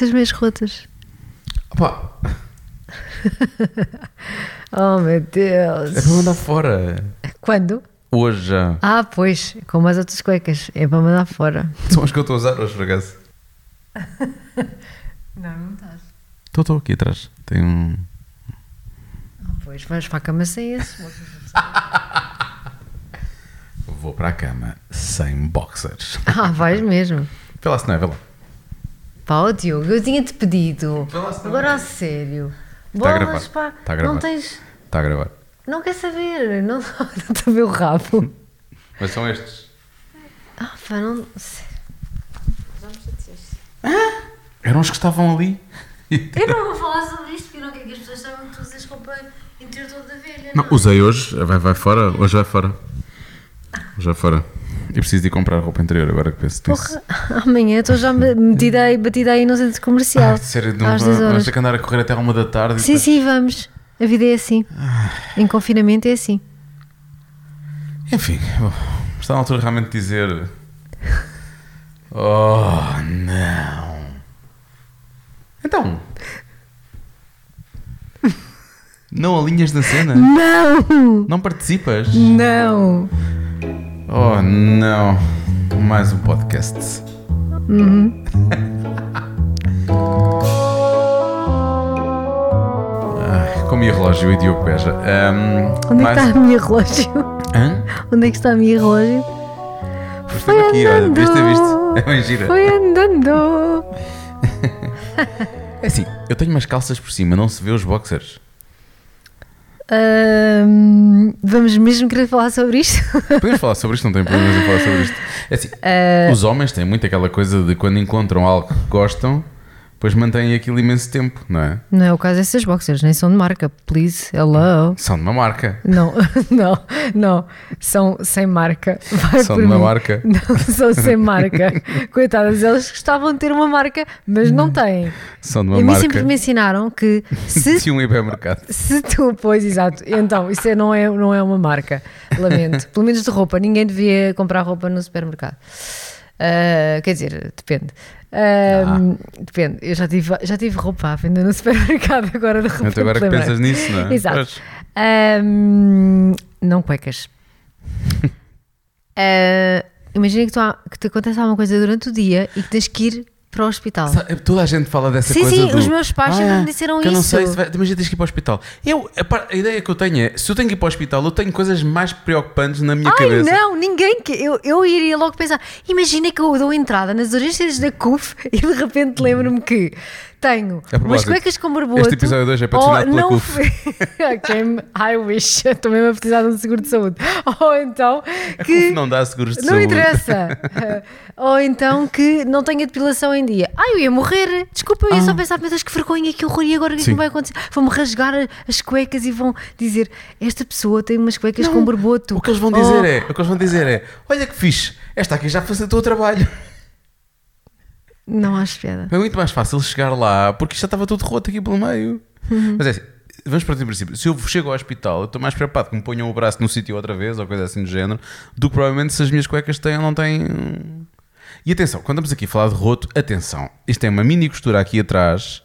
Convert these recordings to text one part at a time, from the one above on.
Essas meias rotas. Opa, Oh meu é Deus. para mandar fora. Quando? Hoje já. Ah, pois, como as outras cuecas. É para mandar fora. São as que eu estou a usar hoje, por acaso. Não, não estás. Estou, estou aqui atrás. Tem um. Ah, pois, vais para a cama sem esse. Vou para a cama sem boxers. Ah, vais mesmo. Vê lá se não é, vê lá. Pá, ó Diogo, eu tinha-te pedido. Não Agora é. a sério. Está a Bolas, gravar. pá. Está a gravar. Não tens. Está a gravar. Não quer saber. Não estou a ver o rabo. Mas são estes. Ah, pá, não. sério. Eram os que estavam ali. Eu não vou falar sobre isto porque eu não quero que as pessoas saibam que tu usas roupa interior toda velha. Não, usei hoje. Vai, vai fora. Hoje vai fora. Hoje vai fora. E preciso de ir comprar roupa interior agora que penso nisso. Porra, amanhã estou já me- metida aí, batida aí no centro comercial. Ah, sério, não, às 10 vamos ter que andar a correr até à uma da tarde. Sim, depois- sim, vamos. A vida é assim. Em confinamento é assim. Enfim, bom, está na altura realmente de dizer. Oh, não. Então. Não alinhas na cena? Não! Não participas? Não! Oh, não. Mais um podcast. Ai, com o meu relógio e Diogo Beja. Ahm, Onde é mais- que está a minha relógio? Hã? Onde é que está a minha relógio? Esteve aqui, olha, viste, viste? É gira. Foi andando! É assim, eu tenho umas calças por cima, não se vê os boxers. Vamos mesmo querer falar sobre isto? Podemos falar sobre isto, não tem problemas em falar sobre isto. É assim, Ah, os homens têm muito aquela coisa de quando encontram algo que gostam, depois mantêm aquilo imenso tempo, não é? não é o caso dessas boxers, nem são de marca. Please, hello. São de uma marca. Não, não, não. São sem marca. Vai São de uma mim. marca. Não, são sem marca. Coitadas, elas gostavam de ter uma marca, mas não têm. São de uma mim marca. sempre me ensinaram que se Se um hipermercado. Se tu, pois, exato. Então, isso é- não, é, não é uma marca. Lamento. Pelo menos de roupa. Ninguém devia comprar roupa no supermercado. Ah, quer dizer, depende. Ah, Depende. Eu já tive, já tive roupa à venda no supermercado agora de roupa. Então agora que pensas nisso, não é? Exato. Ahm, não cuecas. Ah, imagina que, tu que te acontece alguma coisa durante o dia e que tens que ir para o hospital. Sa- Toda a gente fala dessa Sim, coisa sim, do, os meus pais sempre me disseram que eu não isso. sei se vai, imagina tens que ir para o hospital. Eu, a, a ideia que eu tenho é, se eu tenho que ir para o hospital, eu tenho coisas mais preocupantes na minha Ai, cabeça. não, ninguém que. Eu, eu iria logo pensar. Imagina que eu dou entrada nas urgências da CUF e de repente lembro-me que tenho A umas cuecas com barboto. este episódio de hoje é patrocinado ou pela não CUF. me- I wish. Estou mesmo a precisar de um seguro de saúde. Ou então A que. CUF não dá seguros de Não saúde. interessa. Ou então que não tenha depilação em dia. Ai, eu ia morrer. Desculpa, eu ia só pensar, Deus, que vergonha, que horror. E agora o que é que Ah. Vai acontecer? Vão-me rasgar as cuecas e vão dizer: Esta pessoa tem umas cuecas com barboto. O que eles vão Oh, dizer é, o que eles vão dizer é, olha que fixe, esta aqui já facilitou o trabalho. Não acho piada. É muito mais fácil chegar lá, porque isto já estava tudo roto aqui pelo meio. Uhum. Mas é assim, vamos partir do princípio. Se eu chego ao hospital, eu estou mais preocupado que me ponham o braço no sítio outra vez, ou coisa assim do género, do que provavelmente se as minhas cuecas têm ou não têm. E atenção, quando estamos aqui a falar de roto, atenção, isto tem uma mini costura aqui atrás,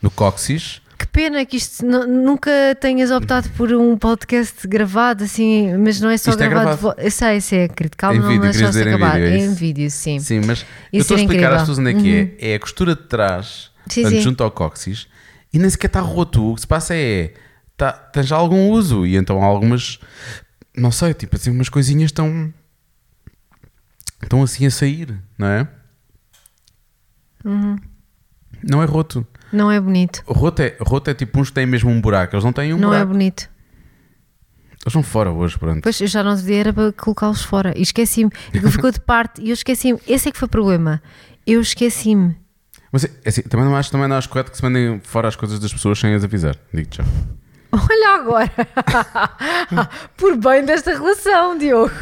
no cóccix. Pena que isto nu- nunca tenhas optado por um podcast gravado assim, mas não é só Isto é gravado. gravado. vo- Eu sei, sei, querido, calma, Em não deixaste querias dizer em acabar. vídeo, é em isso? vídeo, sim. Sim, mas eu Isso estou a explicar às incrível. pessoas onde é que é. É a costura de trás, Sim, portanto, sim. junto ao cóccix, e nem sequer está roto. O que se passa é, tá, já algum uso, e então há algumas, não sei, tipo assim, umas coisinhas estão, estão assim a sair, não é? Uhum. Não é roto. Não é bonito. Roto é, roto é tipo uns que têm mesmo um buraco, eles não têm um não é buraco. bonito. Eles vão fora hoje, pronto. Pois eu já não devia era para colocá-los fora. E esqueci-me. Que ficou de parte. E eu esqueci-me. Esse é que foi o problema. Eu esqueci-me. Mas é assim, também não acho, também não acho correto que se mandem fora as coisas das pessoas sem as avisar. Digo-te já. Olha agora! Por bem desta relação, Diogo!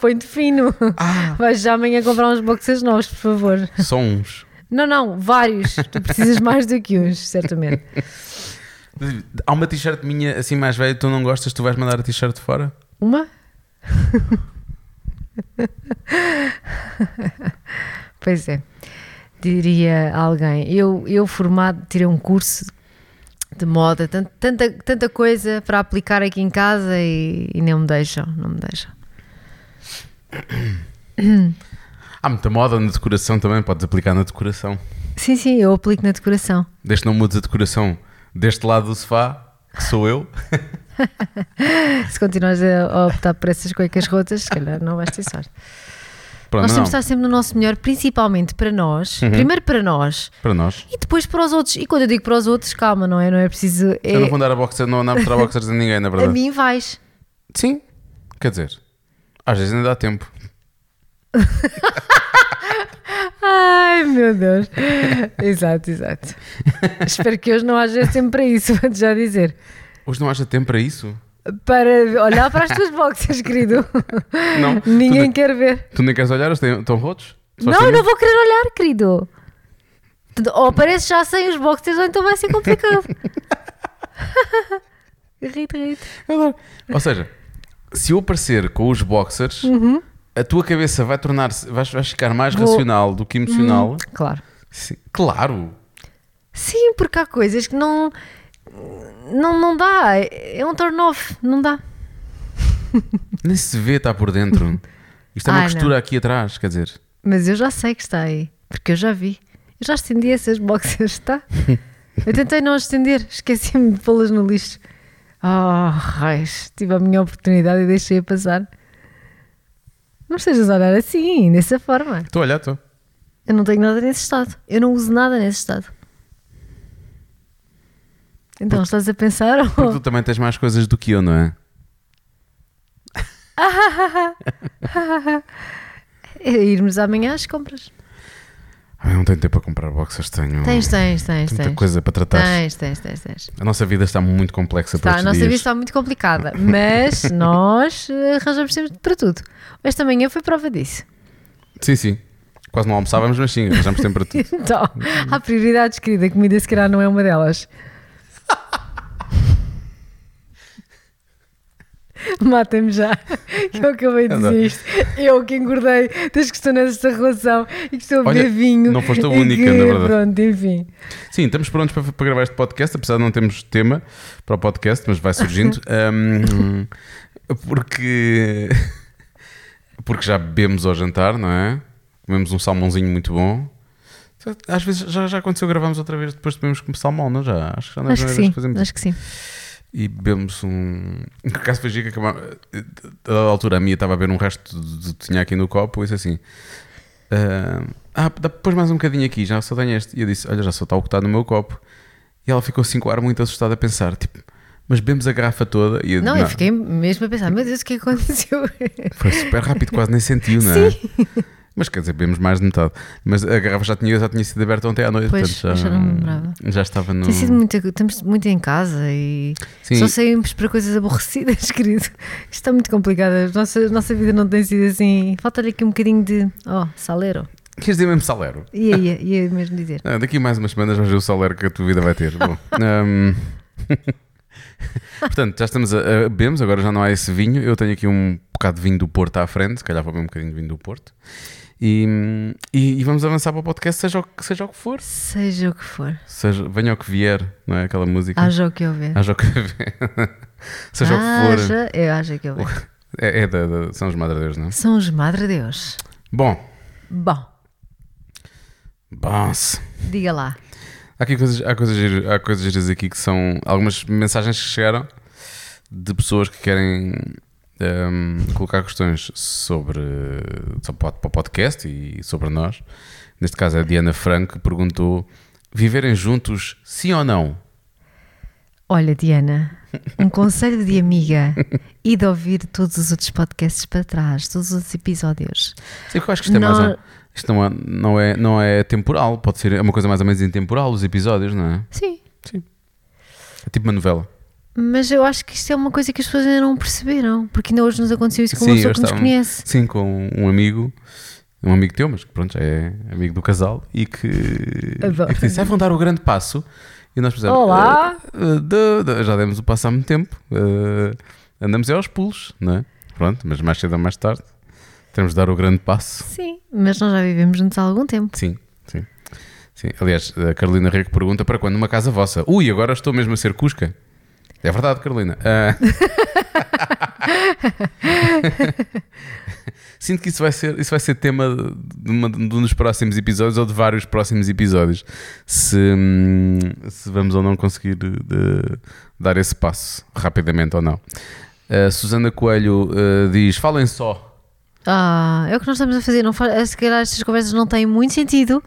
Põe-te fino! Ah. Vais já amanhã comprar uns boxers novos, por favor. Só uns. Não, não, vários. Tu precisas mais do que uns, certamente. Há uma t-shirt minha assim mais velha, tu não gostas, tu vais mandar a t-shirt fora? Uma? pois é. diria alguém. Eu, eu formado, tirei um curso de moda, tant- tanta, tanta coisa para aplicar aqui em casa e, e não me deixam, não me deixam. Há muita moda na decoração também, podes aplicar na decoração. Sim, sim, eu aplico na decoração. Desde que não mudes a decoração deste lado do sofá, que sou eu. Se continuares a a optar por essas cuecas rotas, se calhar não vais ter sorte. Pronto, nós temos de estar sempre no nosso melhor, principalmente para nós. Uhum. Primeiro para nós para nós. e depois para os outros. E quando eu digo para os outros, calma, não é? Não é preciso. É, Eu não vou andar a boxer, não andar a boxers a ninguém, na a verdade. mim vais. Sim, quer dizer, às vezes ainda dá tempo. Ai meu Deus. exato, exato. Espero que hoje não haja tempo para isso, vou-te já dizer. Hoje não haja tempo para isso? Para olhar para as tuas boxers, querido. Não. Ninguém quer ver. tu nem queres olhar? Eles estão rotos? Só Não, não vou querer olhar, querido. Ou aparece já sem os boxers, ou então vai ser complicado. Rito, rito. Ou seja, se eu aparecer com os boxers, Uhum. A tua cabeça vai tornar-se, vais, vais ficar mais Vou- racional do que emocional. Claro. Sim, claro. Sim, porque há coisas que não. Não, não dá. É um turn off. Não dá. Nem se vê, está por dentro. Isto é uma Ai, costura aqui atrás, quer dizer. Mas eu já sei que está aí. Porque eu já vi. Eu já estendi essas boxers, tá? Eu tentei não estender. Esqueci-me de pô-las no lixo. Oh, raios. Tive a minha oportunidade e deixei-a passar. Não estejas a olhar assim, dessa forma. Estou a olhar, estou. Eu não tenho nada nesse estado. Eu não uso nada nesse estado. Então estás a pensar? Porque tu também tens mais coisas do que eu, não é? É irmos amanhã às compras. Eu não tenho tempo para comprar boxers, tenho Tens, tens, tens, tanta tens. coisa para tratar. Tens, tens, tens, tens. A nossa vida está muito complexa para Tá, a nossa dias. vida está muito complicada, mas nós eh, arranjamos tempo para tudo. Esta manhã foi prova disso. Sim, sim. Quase não almoçávamos, mas sim, arranjamos tempo para tudo. Então, há prioridades, querida. A comida, se calhar, não é uma delas. Matem-me já. Eu acabei de dizer isto. Eu que engordei das questões desta relação e que estou a beber vinho. não foste a única, que, na verdade. Pronto, enfim. Sim, estamos prontos para, para gravar este podcast, apesar de não termos tema para o podcast, mas vai surgindo. Ahm, porque, porque já bebemos ao jantar, não é? Comemos um salmãozinho muito bom. Às vezes já, já aconteceu, gravamos outra vez depois de bebermos com salmão, não? Já, acho que já não é Acho que sim. que fazemos Acho que sim. E bebemos um. Por acaso foi giro que acabava- A altura a minha estava a beber um resto de, tinha aqui no copo e disse assim: ah, ah, pões mais um bocadinho aqui, já só tenho este. E eu disse: Olha, já só está o que está no meu copo. E ela ficou assim com o ar muito assustada a pensar: Tipo, mas bebemos a garrafa toda. E eu, Não, eu fiquei mesmo a pensar, meu Deus, o que é que aconteceu? Foi super rápido, quase nem sentiu, não é? Mas quer dizer, bebemos mais de metade. Mas a garrafa já tinha, já tinha sido aberta ontem à noite. Pois, portanto, eu já não lembrava. já estava no. Tem sido muito, estamos muito em casa e Sim. só saímos para coisas aborrecidas, querido. Isto está muito complicado. A nossa, a nossa vida não tem sido assim. Falta-lhe aqui um bocadinho de. Oh, salero. Queres dizer mesmo salero? Ia, ia, ia mesmo dizer. Ah, daqui mais umas semanas vais ver o salário que a tua vida vai ter. Bom, hum, Portanto, já estamos a, a bebemos, agora já não há esse vinho. Eu tenho aqui um bocado de vinho do Porto à frente, se calhar vou beber um bocadinho de vinho do Porto. E, e, e vamos avançar para o podcast, seja o, que- seja o que for. Seja o que for, Seja, venha o que vier, não é? Aquela música. haja o que houver. Haja o que vier. seja o que for. Eu haja o que houver. É, é da, da São os Madre Deus, não é? São os Madre Deus. Bom, Bom, bom. diga lá. Há aqui coisas, há coisas, há coisas giras aqui que são algumas mensagens que chegaram de pessoas que querem ehm, colocar questões sobre, sobre o para o podcast e sobre nós. Neste caso, a Diana Franco perguntou: viverem juntos, sim ou não? Olha, Diana, um conselho de amiga e de ouvir todos os outros podcasts para trás, todos os outros episódios. Sim, eu acho que isto, é Não- mais, isto não, é, não, é, não é temporal, pode ser é uma coisa mais ou menos intemporal, os episódios, não é? Sim, É tipo uma novela. Mas eu acho que isto é uma coisa que as pessoas ainda não perceberam, porque ainda hoje nos aconteceu isso com uma Sim, pessoa eu que nos conhece. Sim, com um amigo, um amigo teu, mas que pronto, já é amigo do casal e que, Adoro. e que disse: "Ah, vão dar o grande passo. E nós pensamos: Olá! "Ah, ah, dá- dá- já demos o passo há muito tempo, ah, andamos é aos pulos, não é? Pronto, mas mais cedo ou mais tarde temos de dar o grande passo. Sim, mas nós já vivemos juntos há algum tempo. Sim, sim. Sim, aliás, a Carolina Rego pergunta para quando uma casa vossa? Ui, agora estou mesmo a ser Cusca. É verdade, Carolina. Ah. Sinto que isso vai ser, isso vai ser tema de, uma, de um dos próximos episódios ou de vários próximos episódios. Se, se vamos ou não conseguir de- dar esse passo rapidamente ou não. A Susana Coelho ah, diz: falem só. Ah, é o que nós estamos a fazer. Não fa... Se calhar estas conversas não têm muito sentido,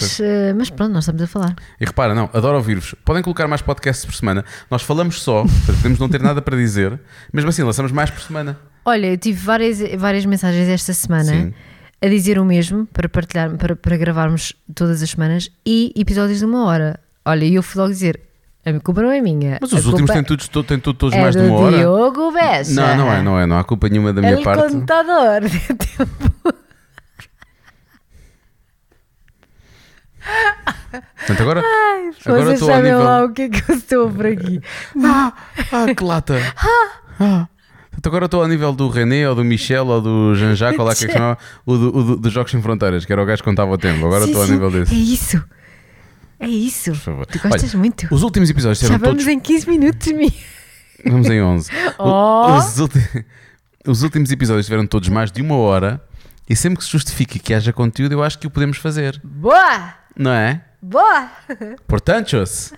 mas, eh, mas pronto, nós estamos a falar. E repara, não, adoro ouvir-vos. Podem colocar mais podcasts por semana. Nós falamos só, podemos não ter nada para dizer. Mesmo assim, lançamos mais por semana. Olha, eu tive várias, várias mensagens esta semana Sim. a dizer o mesmo para partilhar, para, para gravarmos todas as semanas e episódios de uma hora. Olha, e eu fui logo dizer: a culpa não é minha. Mas a os últimos têm todos, to- têm todos é mais de uma hora. Diogo Bessa. Não, não é, não é. Não há culpa nenhuma da minha El parte. contador de tempo. Portanto, agora, agora Vocês estou ao sabem nível. lá o que é que eu estou por aqui. Ah, ah, que lata! Ah. Portanto, agora estou ao nível do René ou do Michel ou do Jean-Jacques, ou lá que é que chamava, o, do, o do- dos Jogos Sem Fronteiras, que era o gajo que contava o tempo. Agora Sim, estou ao sim, nível desse. É isso. É isso. Por favor. Tu gostas Olha, muito. Os últimos episódios Já vamos todos. em 15 minutos, Mi. Vamos em 11. O- Oh. Os, ulti- os últimos episódios tiveram todos mais de uma hora e sempre que se justifique que haja conteúdo, eu acho que o podemos fazer. Boa! Não é? Boa! Portanchos!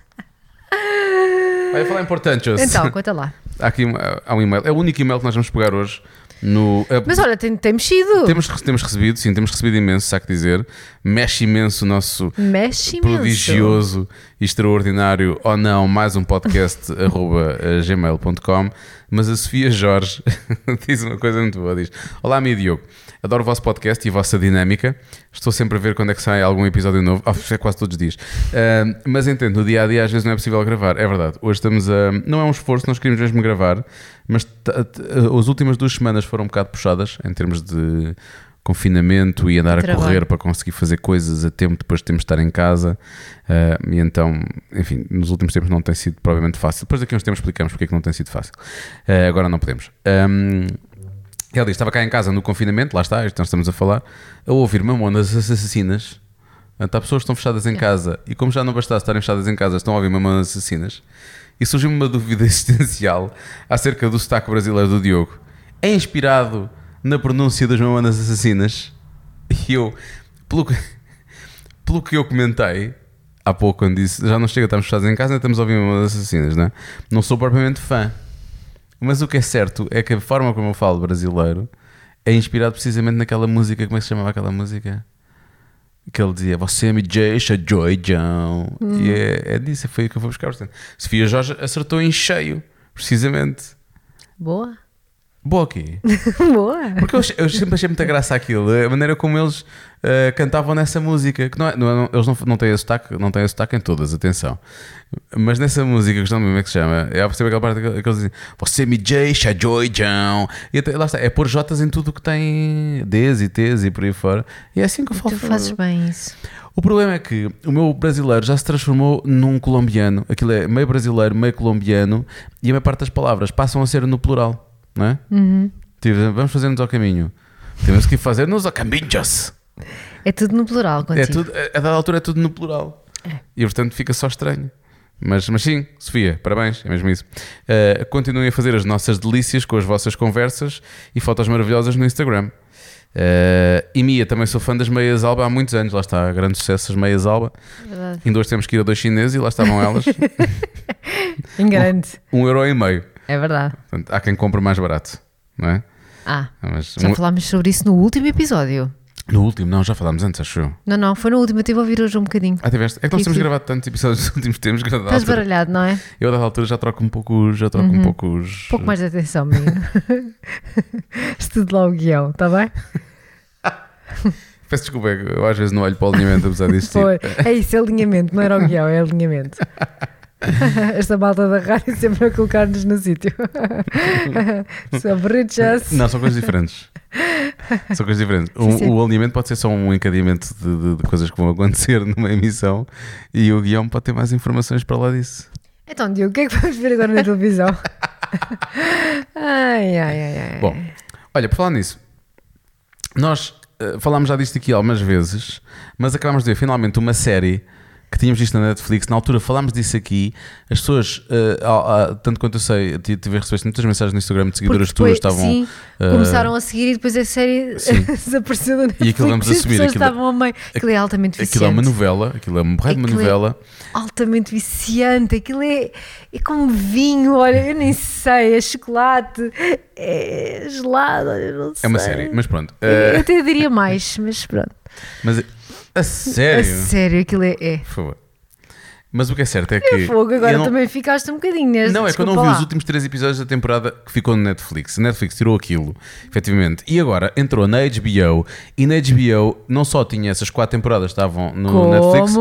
Vai falar em portanchos. Então, conta lá. Há aqui um, há um e-mail. É o único e-mail que nós vamos pegar hoje. No, eh, Mas olha, tem, tem mexido. temos, temos recebido, sim, temos recebido imenso, sabe que dizer. Mexe imenso o nosso Mexe imenso. prodigioso, extraordinário ou não, mais um podcast arroba eh, gmail.com. Mas a Sofia Jorge diz uma coisa muito boa: diz: Olá, meu Diogo, adoro o vosso podcast e a vossa dinâmica. Estou sempre a ver quando é que sai algum episódio novo. Ah, é quase todos os dias. Ah, mas entendo, no dia a dia às vezes não é possível gravar. É verdade. Hoje estamos a. Não é um esforço, nós queríamos mesmo gravar, mas as últimas duas semanas foram um bocado puxadas em termos de confinamento e andar a correr para conseguir fazer coisas a tempo depois de termos de estar em casa. Ah, e então, enfim, nos últimos tempos não tem sido provavelmente fácil. Depois daqui a uns tempos explicamos porque é que não tem sido fácil. Ah, agora não podemos. Ahm, ela diz: estava cá em casa no confinamento, lá está, isto nós estamos a falar, a ouvir mamonas assassinas. Há pessoas que estão fechadas em casa e, como já não bastasse estarem fechadas em casa, estão a ouvir mamonas assassinas. E surgiu-me uma dúvida existencial acerca do sotaque brasileiro do Diogo. É inspirado na pronúncia das mamonas assassinas? E eu, pelo que, pelo que eu comentei há pouco, quando disse já não chega, estamos fechados em casa, ainda estamos a ouvir mamonas assassinas, não é? Não sou propriamente fã. Mas o que é certo é que a forma como eu falo brasileiro é inspirado precisamente naquela música. Como é que se chamava aquela música? Que ele dizia: Você me deixa doidão. E é, é disso, foi o que eu vou buscar. Portanto, Sofia Jorge acertou em cheio, precisamente. Boa. Boa aqui. Boa. Porque eu, eu sempre achei muita graça aquilo, a maneira como eles eh, cantavam nessa música. Que não é, não é- não- eles não, não têm esse sotaque, não têm esse sotaque em todas, atenção. Mas nessa música, que não como é que se chama, é a perceber aquela parte que que eles dizem Você me deixa joijão. E até, lá está, é pôr Jotas em tudo que tem Ds e Ts e por aí fora. E é assim que eu falo. Tu fazes bem isso. O problema é que o meu brasileiro já se transformou num colombiano. Aquilo é meio brasileiro, meio colombiano, e a maior parte das palavras passam a ser no plural, não é? Tipo, vamos fazer-nos ao caminho. Temos que fazer-nos ao caminhos. É tudo no plural contigo. É tudo, a dada altura é tudo no plural. E portanto fica só estranho. Mas, mas sim, Sofia, parabéns, é mesmo isso. Uh, continuem a fazer as nossas delícias com as vossas conversas e fotos maravilhosas no Instagram. Uh, e Mia, também sou fã das meias alba há muitos anos. Lá está, grande sucesso as meias alba. Verdade. Ainda hoje temos que ir a dois chineses e lá estavam elas. Em grande. um euro e meio. É verdade. Portanto, há quem compre mais barato, não é? Ah, Mas, já um- falámos sobre isso no último episódio. No último, não, já falámos antes, acho eu. Não, não, foi no último. Eu estive a ouvir hoje um bocadinho. Ah, tiveste? É que nós temos gravado tantos episódios nos últimos tempos Estás baralhado, não é? eu a dada altura já troco um pouco, já troco um pouco os. Pouco mais de atenção, menino. Estude lá o guião, está bem? Peço desculpa, é eu às vezes não olho para o alinhamento apesar disto. Foi. É isso, é alinhamento, não era o guião, é alinhamento. Esta malta da rádio sempre a colocar-nos no sítio. Sobre just. Não, são coisas diferentes. São coisas diferentes. Sim, O, sim. o alinhamento pode ser só um encadeamento de, de- de coisas que vão acontecer numa emissão e o guião pode ter mais informações para lá disso. Então, Diogo, o que é que vamos ver agora na televisão? ai, ai, ai, ai. Bom, olha, por falar nisso, nós eh, falámos já disto aqui algumas vezes, mas acabámos de ver finalmente uma série que tínhamos visto na Netflix. Na altura falámos disso aqui. As pessoas, ah, ah, tanto quanto eu sei, ti- tive recebeste muitas mensagens no Instagram de seguidoras Porque tuas depois, estavam. sim, eh, começaram a seguir e depois a série desapareceu da Netflix. aquilo vamos e as assumir, pessoas aquilo- estavam a meio. Aquilo é altamente viciante. Aquilo é uma novela, aquilo é uma porra de uma é- novela. altamente viciante. Aquilo é, é como vinho, olha, eu nem sei, é chocolate, é gelado, olha, eu não sei. É uma série, mas pronto. Eu eh, até diria mais, mas pronto. mas a sério, A sério, aquilo é. é. por favor. Mas o que é certo é que. Fogo, agora não- também ficaste um bocadinho neste. Não, é que eu não vi lá. os últimos três episódios da temporada que ficou no Netflix. A Netflix tirou aquilo, efetivamente. E agora entrou na HBO. E na HBO não só tinha essas quatro temporadas que estavam no Como? Netflix,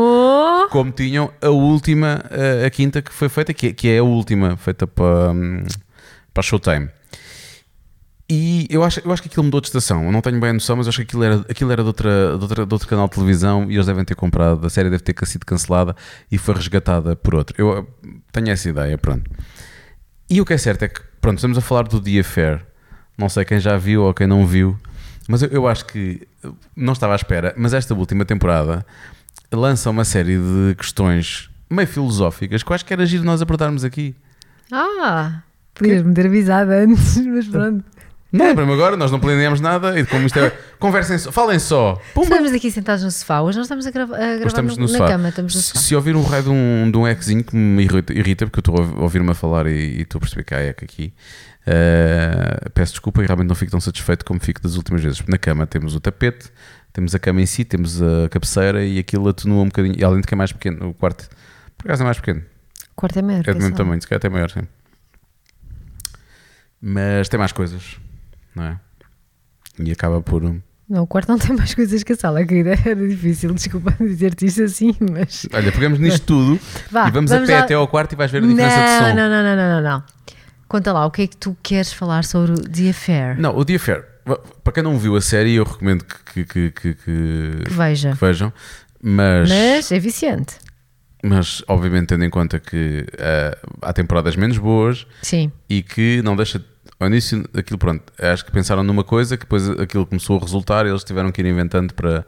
como tinham a última, a, a quinta que foi feita, que, é- que é a última, feita para, hum, para Showtime. E eu acho, eu acho que aquilo mudou de estação. Eu não tenho bem a noção, mas acho que aquilo era, aquilo era de, outra, de, outra, de outro canal de televisão e eles devem ter comprado. A série deve ter sido cancelada e foi resgatada por outro. Eu tenho essa ideia, pronto. E o que é certo é que, pronto, estamos a falar do The Affair. Não sei quem já viu ou quem não viu, mas eu, eu acho que não estava à espera. Mas esta última temporada lança uma série de questões meio filosóficas que eu acho que era giro nós abordarmos aqui. Ah, podias-me ter avisado antes, mas pronto. Não lembro-me agora, nós não planeamos nada e como isto é. Conversem só, falem só. Pumba. Estamos aqui sentados no sofá, hoje nós estamos a, grava- a gravar no- no na sofá. cama, estamos no sofá. se ouvir um raio de um, de um ecozinho que me irrita, porque eu estou a ouv- a ouvir-me a falar e, e estou a perceber que há eco aqui, eh, peço desculpa e realmente não fico tão satisfeito como fico das últimas vezes. Na cama temos o tapete, temos a cama em si, temos a cabeceira e aquilo atenua um bocadinho. E além de que é mais pequeno, o quarto, por acaso é mais pequeno, O quarto é maior. é do mesmo tamanho, se calhar até maior, sim. Mas tem mais coisas, não é? E acaba por. Não, o quarto não tem mais coisas que a sala, querida. Era difícil, desculpa dizer-te isto assim, mas. Olha, pegamos nisto tudo Vá, e vamos, a pé lá- até ao quarto e vais ver a Não, diferença de som. não, não, não, não, não, não. Conta lá, o que é que tu queres falar sobre o The Affair? Não, o The Affair, para quem não viu a série, eu recomendo que, que, que, que- Que veja. vejam, mas, Mas é viciante. mas obviamente tendo em conta que ah, há temporadas menos boas Sim. e que não deixa. Ao início, aquilo pronto, acho que pensaram numa coisa que depois aquilo começou a resultar e eles tiveram que ir inventando para,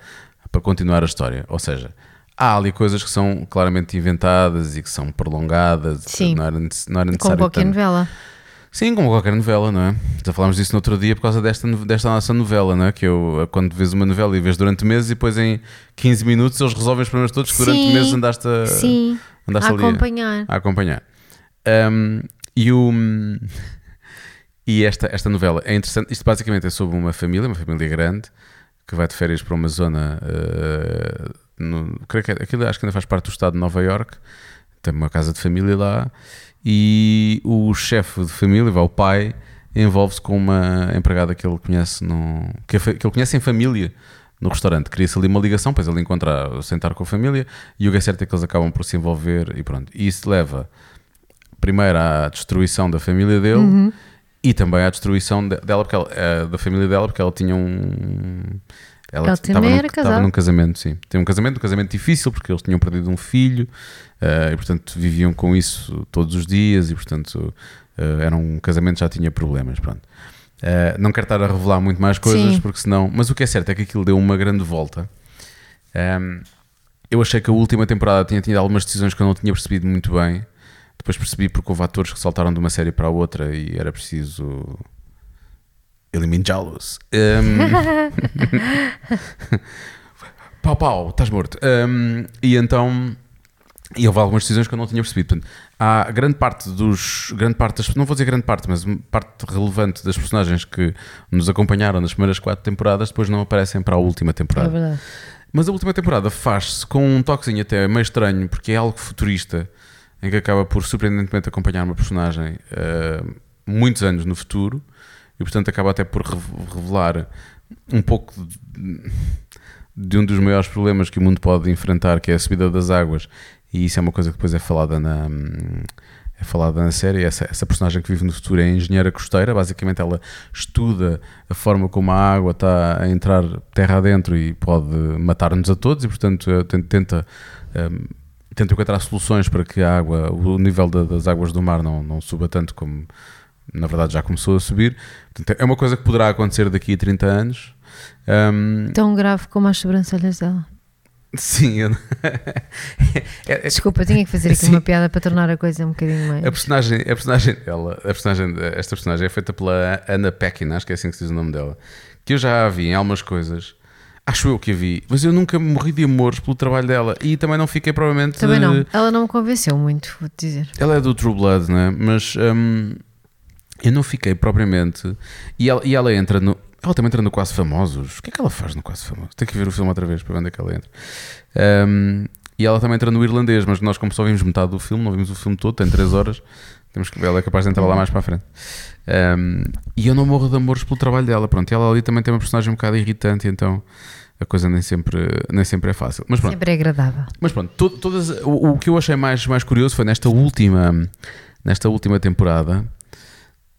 para continuar a história. Ou seja, há ali coisas que são claramente inventadas e que são prolongadas, Sim. não era, não era Como necessário. qualquer tanto. novela. Sim, como qualquer novela, não é? Já falámos disso no outro dia por causa desta, desta nossa novela, não é? Que eu, quando vês uma novela e vês durante meses e depois em 15 minutos eles resolvem os problemas todos que durante Sim, meses andaste a, Sim, andaste a- acompanhar. a acompanhar. Um, e o. E esta, esta novela é interessante. Isto basicamente é sobre uma família, uma família grande, que vai de férias para uma zona. uh, no, creio que é- aquilo acho que ainda faz parte do estado de Nova York. Tem uma casa de família lá. E o chefe de família, vai, o pai, envolve-se com uma empregada que ele conhece no, que, que ele conhece em família no restaurante. Cria-se ali uma ligação, depois ele encontra sentar com a família e o que é certo é que eles acabam por se envolver e pronto. E isso leva primeiro à destruição da família dele Uhum. E também à destruição de- dela, porque ela, eh, da família dela, porque ela tinha um. Ela estava também num, estava num casamento, sim. Tem um casamento, um casamento difícil, porque eles tinham perdido um filho eh, e, portanto, viviam com isso todos os dias e, portanto, eh, era um casamento que já tinha problemas. Pronto. Eh, não quero estar a revelar muito mais coisas, Sim. porque senão. Mas o que é certo é que aquilo deu uma grande volta. Ehm, eu achei que a última temporada tinha tido algumas decisões que eu não tinha percebido muito bem. Depois percebi porque houve atores que saltaram de uma série para a outra e era preciso eliminá-los. Um... pau, pau, estás morto. Um, e então. E houve algumas decisões que eu não tinha percebido. Portanto, há grande parte dos. Grande parte das, não vou dizer grande parte, mas parte relevante das personagens que nos acompanharam nas primeiras quatro temporadas depois não aparecem para a última É temporada. verdade. Mas a última temporada faz-se com um toquezinho até meio estranho, porque é algo futurista, em que acaba por surpreendentemente acompanhar uma personagem eh, muitos anos no futuro, e portanto acaba até por rev- revelar um pouco de, de um dos maiores problemas que o mundo pode enfrentar, que é a subida das águas, e isso é uma coisa que depois é falada na. É falada na série, essa, essa personagem que vive no futuro é engenheira costeira, basicamente ela estuda a forma como a água está a entrar terra adentro e pode matar-nos a todos e portanto eh, ten- tenta, ehm, tenta encontrar soluções para que a água, o nível da- das águas do mar não, não suba tanto como na verdade já começou a subir. Portanto, é uma coisa que poderá acontecer daqui a 30 anos. Um, Tão grave como as sobrancelhas dela. sim, eu- É- é- Desculpa, tinha que fazer aqui Sim. uma piada para tornar a coisa um bocadinho mais. a personagem, a personagem dela, a personagem, esta personagem é feita pela Anna Paquin, acho que é assim que se diz o nome dela, que eu já a vi em algumas coisas. Acho eu que a vi, mas eu nunca morri de amores pelo trabalho dela e também não fiquei provavelmente Também não. Ela não me convenceu muito, vou-te dizer. Ela é do True Blood, né? Mas hum, eu não fiquei propriamente. E ela, e ela entra no. Ela também entra no Quase Famosos. O que é que ela faz no Quase Famosos? Tem que ver o filme outra vez para ver onde é que ela entra. Hum, e ela também entra no Irlandês, mas nós, como só vimos metade do filme, não vimos o filme todo, tem 3 horas. Temos que ver, ela é capaz de entrar lá mais para a frente. Hum, e eu não morro de amores pelo trabalho dela. Pronto, e ela ali também tem uma personagem um bocado irritante, então a coisa nem sempre, nem sempre é fácil. Mas pronto. Sempre é agradável. Mas pronto, to- todas, o, o que eu achei mais, mais curioso foi nesta última, nesta última temporada.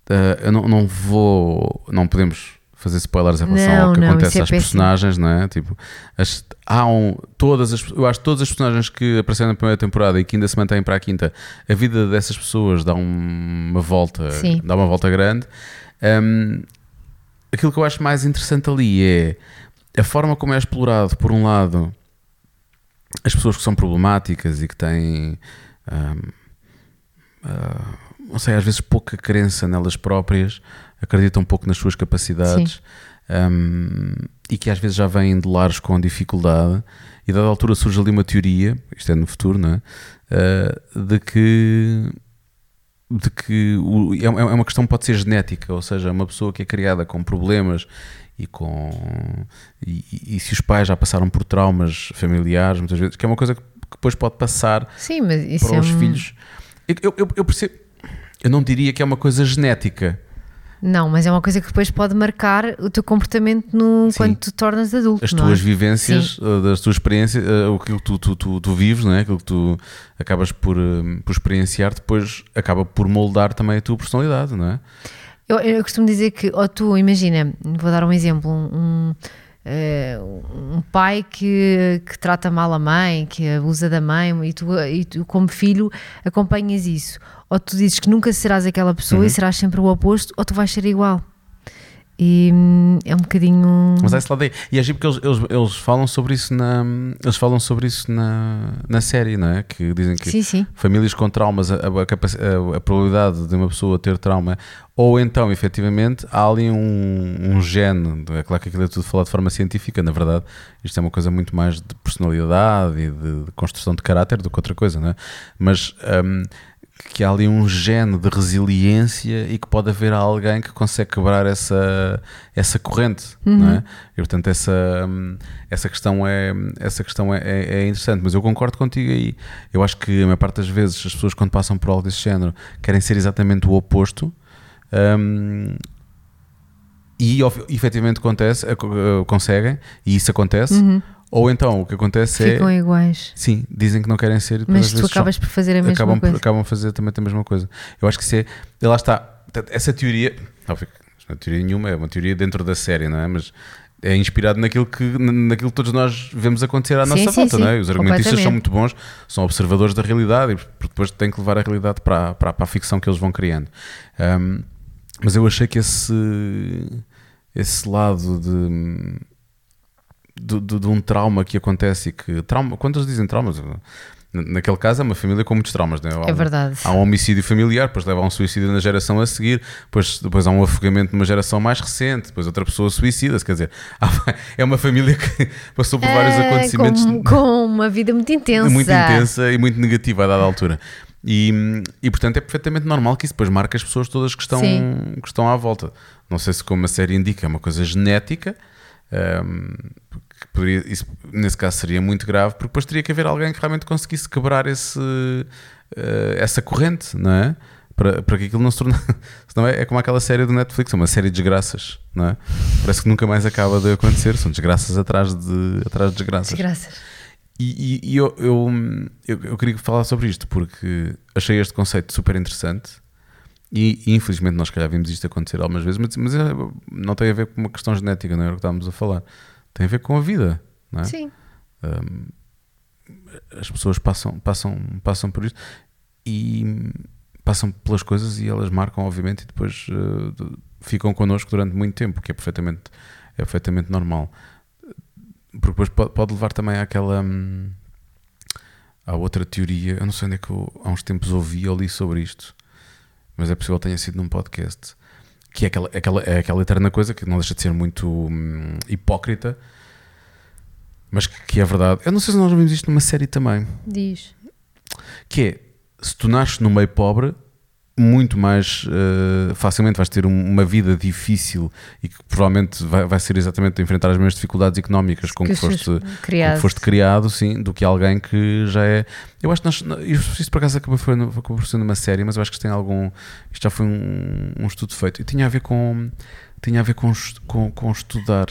eh, eu não, não vou. Não podemos fazer spoilers em relação Não, ao que não, acontece é às péssimo. personagens, não é? Tipo, as- há um, todas as, eu acho que todas as personagens que apareceram na primeira temporada e que ainda se mantêm para a quinta, a vida dessas pessoas dá um- uma volta, Sim. dá uma volta grande. Hum, aquilo que eu acho mais interessante ali é a forma como é explorado, por um lado, as pessoas que são problemáticas e que têm, hum, ah, não sei, às vezes pouca crença nelas próprias, acreditam um pouco nas suas capacidades hum, e que às vezes já vêm de lares com dificuldade. E dada altura surge ali uma teoria, isto é no futuro, não é? Ah, de que de que o- é é uma questão que pode ser genética, ou seja, uma pessoa que é criada com problemas e com e, e- se os pais já passaram por traumas familiares, muitas vezes, que é uma coisa que que depois pode passar Sim, para é os um- filhos. Eu- eu- eu percebo, eu não diria que é uma coisa genética. Não, mas é uma coisa que depois pode marcar o teu comportamento no, Sim. quando te tornas adulto. As não tuas é? vivências, uh, das tuas experiências, aquilo que tu, tu, tu, tu vives, não é? aquilo que tu acabas por, um, por experienciar, depois acaba por moldar também a tua personalidade, não é? Eu, eu costumo dizer que, ou tu, imagina, vou dar um exemplo, um, eh, um pai que, que trata mal a mãe, que abusa da mãe, e tu, e tu, como filho, acompanhas isso. Ou tu dizes que nunca serás aquela pessoa Uhum. e serás sempre o oposto, ou tu vais ser igual. E hum, é um bocadinho. Mas há esse lado aí. E é giro porque eles, eles, eles falam sobre isso na eles falam sobre isso na, na série, não é? Que dizem que Sim, sim. famílias com traumas, a, a, a- a probabilidade de uma pessoa ter trauma, ou então, efetivamente, há ali um, um gene, é claro que aquilo é tudo falado de forma científica, na verdade, isto é uma coisa muito mais de personalidade e de, de construção de caráter do que outra coisa, não é? Mas hum, que há ali um gene de resiliência e que pode haver alguém que consegue quebrar essa, essa corrente, não é? E portanto essa, hum, essa questão, é, essa questão é, é- é interessante, mas eu concordo contigo aí. Eu acho que a maior parte das vezes as pessoas quando passam por algo desse género querem ser exatamente o oposto. hum, e efetivamente acontece, ac- eh, conseguem, e isso acontece, ou então o que acontece. Ficam é. iguais. Sim, dizem que não querem ser. Mas tu são acabas por fazer a mesma acabam, coisa. acabam a fazer também a mesma coisa. Eu acho que isso é. Lá está. Essa teoria. Não, fica- não é teoria nenhuma, é uma teoria dentro da série, não é? Mas é inspirado naquilo que, naquilo que todos nós vemos acontecer à Sim, nossa sim, volta, sim, não é? Os argumentistas são muito bons, são observadores da realidade e porque depois têm que levar a realidade para, para, para a ficção que eles vão criando. Ahm, mas eu achei que esse, esse lado de de, de- de um trauma que acontece e que trauma, quando eles dizem traumas, na- naquele caso é uma família com muitos traumas, né? Há É um- verdade. Há um homicídio familiar, depois leva a um suicídio na geração a seguir, depois, depois há um afogamento numa geração mais recente, depois outra pessoa suicida-se, quer dizer, é uma família que passou por vários É, acontecimentos com, com uma vida muito intensa. muito intensa e muito negativa a dada altura. E, e portanto é perfeitamente normal que isso depois marque as pessoas todas que estão, Sim. que estão à volta. Não sei se como a série indica é uma coisa genética, que poderia, isso nesse caso seria muito grave, porque depois teria que haver alguém que realmente conseguisse quebrar esse, eh, essa corrente, não é? Para, para que aquilo não se tornasse. Senão é, é como aquela série do Netflix, é uma série de desgraças, não é? Parece que nunca mais acaba de acontecer, são desgraças atrás de, atrás de desgraças. Desgraças. E, e- e eu, eu, eu, eu queria falar sobre isto porque achei este conceito super interessante e, e infelizmente nós, calhar, vimos isto acontecer algumas vezes, mas, mas é- não tem a ver com uma questão genética, não é o que estávamos a falar. Tem a ver com a vida, não é? Sim. Um, as pessoas passam, passam, passam por isto e, passam pelas coisas e elas marcam, obviamente, e depois uh, ficam connosco durante muito tempo, o que é perfeitamente, é perfeitamente normal. Porque depois pode, pode levar também àquela. Hum, à outra teoria. Eu não sei onde é que eu há uns tempos ouvi ou li sobre isto, mas é possível que tenha sido num podcast. Que é aquela, aquela, é aquela eterna coisa que não deixa de ser muito hum, hipócrita, mas que, que é verdade. Eu não sei se nós vimos isto numa série também. Diz. Que é se tu nasces no meio pobre, muito mais uh, facilmente vais ter um, uma vida difícil e que provavelmente vai, vai, ser exatamente enfrentar as mesmas dificuldades económicas com que, que, foste, criado. que foste criado, sim, do que alguém que já é. Eu acho que nós, isto por acaso acabou, foi, acabou por ser numa série, mas eu acho que tem algum. Isto já foi um, um estudo feito e tinha a ver com. Tinha a ver com, com, com estudar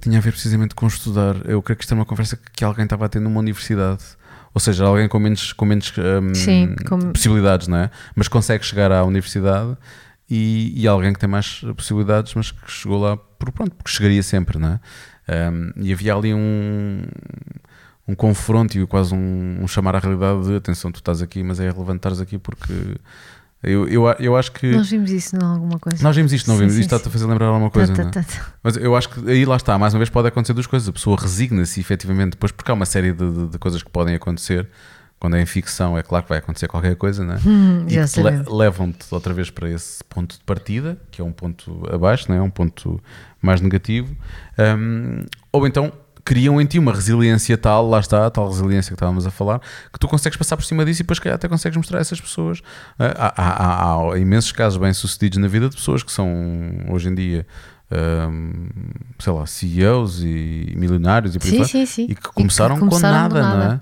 tinha a ver precisamente com estudar. Eu creio que isto é uma conversa que alguém estava a ter numa universidade ou seja, alguém com menos, com menos um, Sim, com... possibilidades, não é? Mas consegue chegar à universidade e, e, alguém que tem mais possibilidades, mas que chegou lá por pronto, porque chegaria sempre, não é? Um, e havia ali um, um confronto e quase um, um, chamar à realidade de atenção, tu estás aqui, mas é relevante estares aqui porque eu, eu, eu acho que. Nós vimos isso em alguma coisa. Nós vimos isto, não sim, vimos? Sim, isto está-te a fazer lembrar alguma coisa. Tá, tá, tá. Mas eu acho que aí lá está, mais uma vez pode acontecer duas coisas. A pessoa resigna-se efetivamente, depois, porque há uma série de, de, de, coisas que podem acontecer. Quando é em ficção, é claro que vai acontecer qualquer coisa, né? Hum, e que le levam-te outra vez para esse ponto de partida, que é um ponto abaixo, não é? um ponto mais negativo. Um, ou então criam em ti uma resiliência tal, lá está, a tal resiliência que estávamos a falar, que tu consegues passar por cima disso e depois até consegues mostrar a essas pessoas. Ah, há, há, há, imensos casos bem-sucedidos na vida de pessoas que são, hoje em dia, um, sei lá, CEOs e milionários e por sim, sim, sim. e que começaram, e que começaram com nada, nada, não é?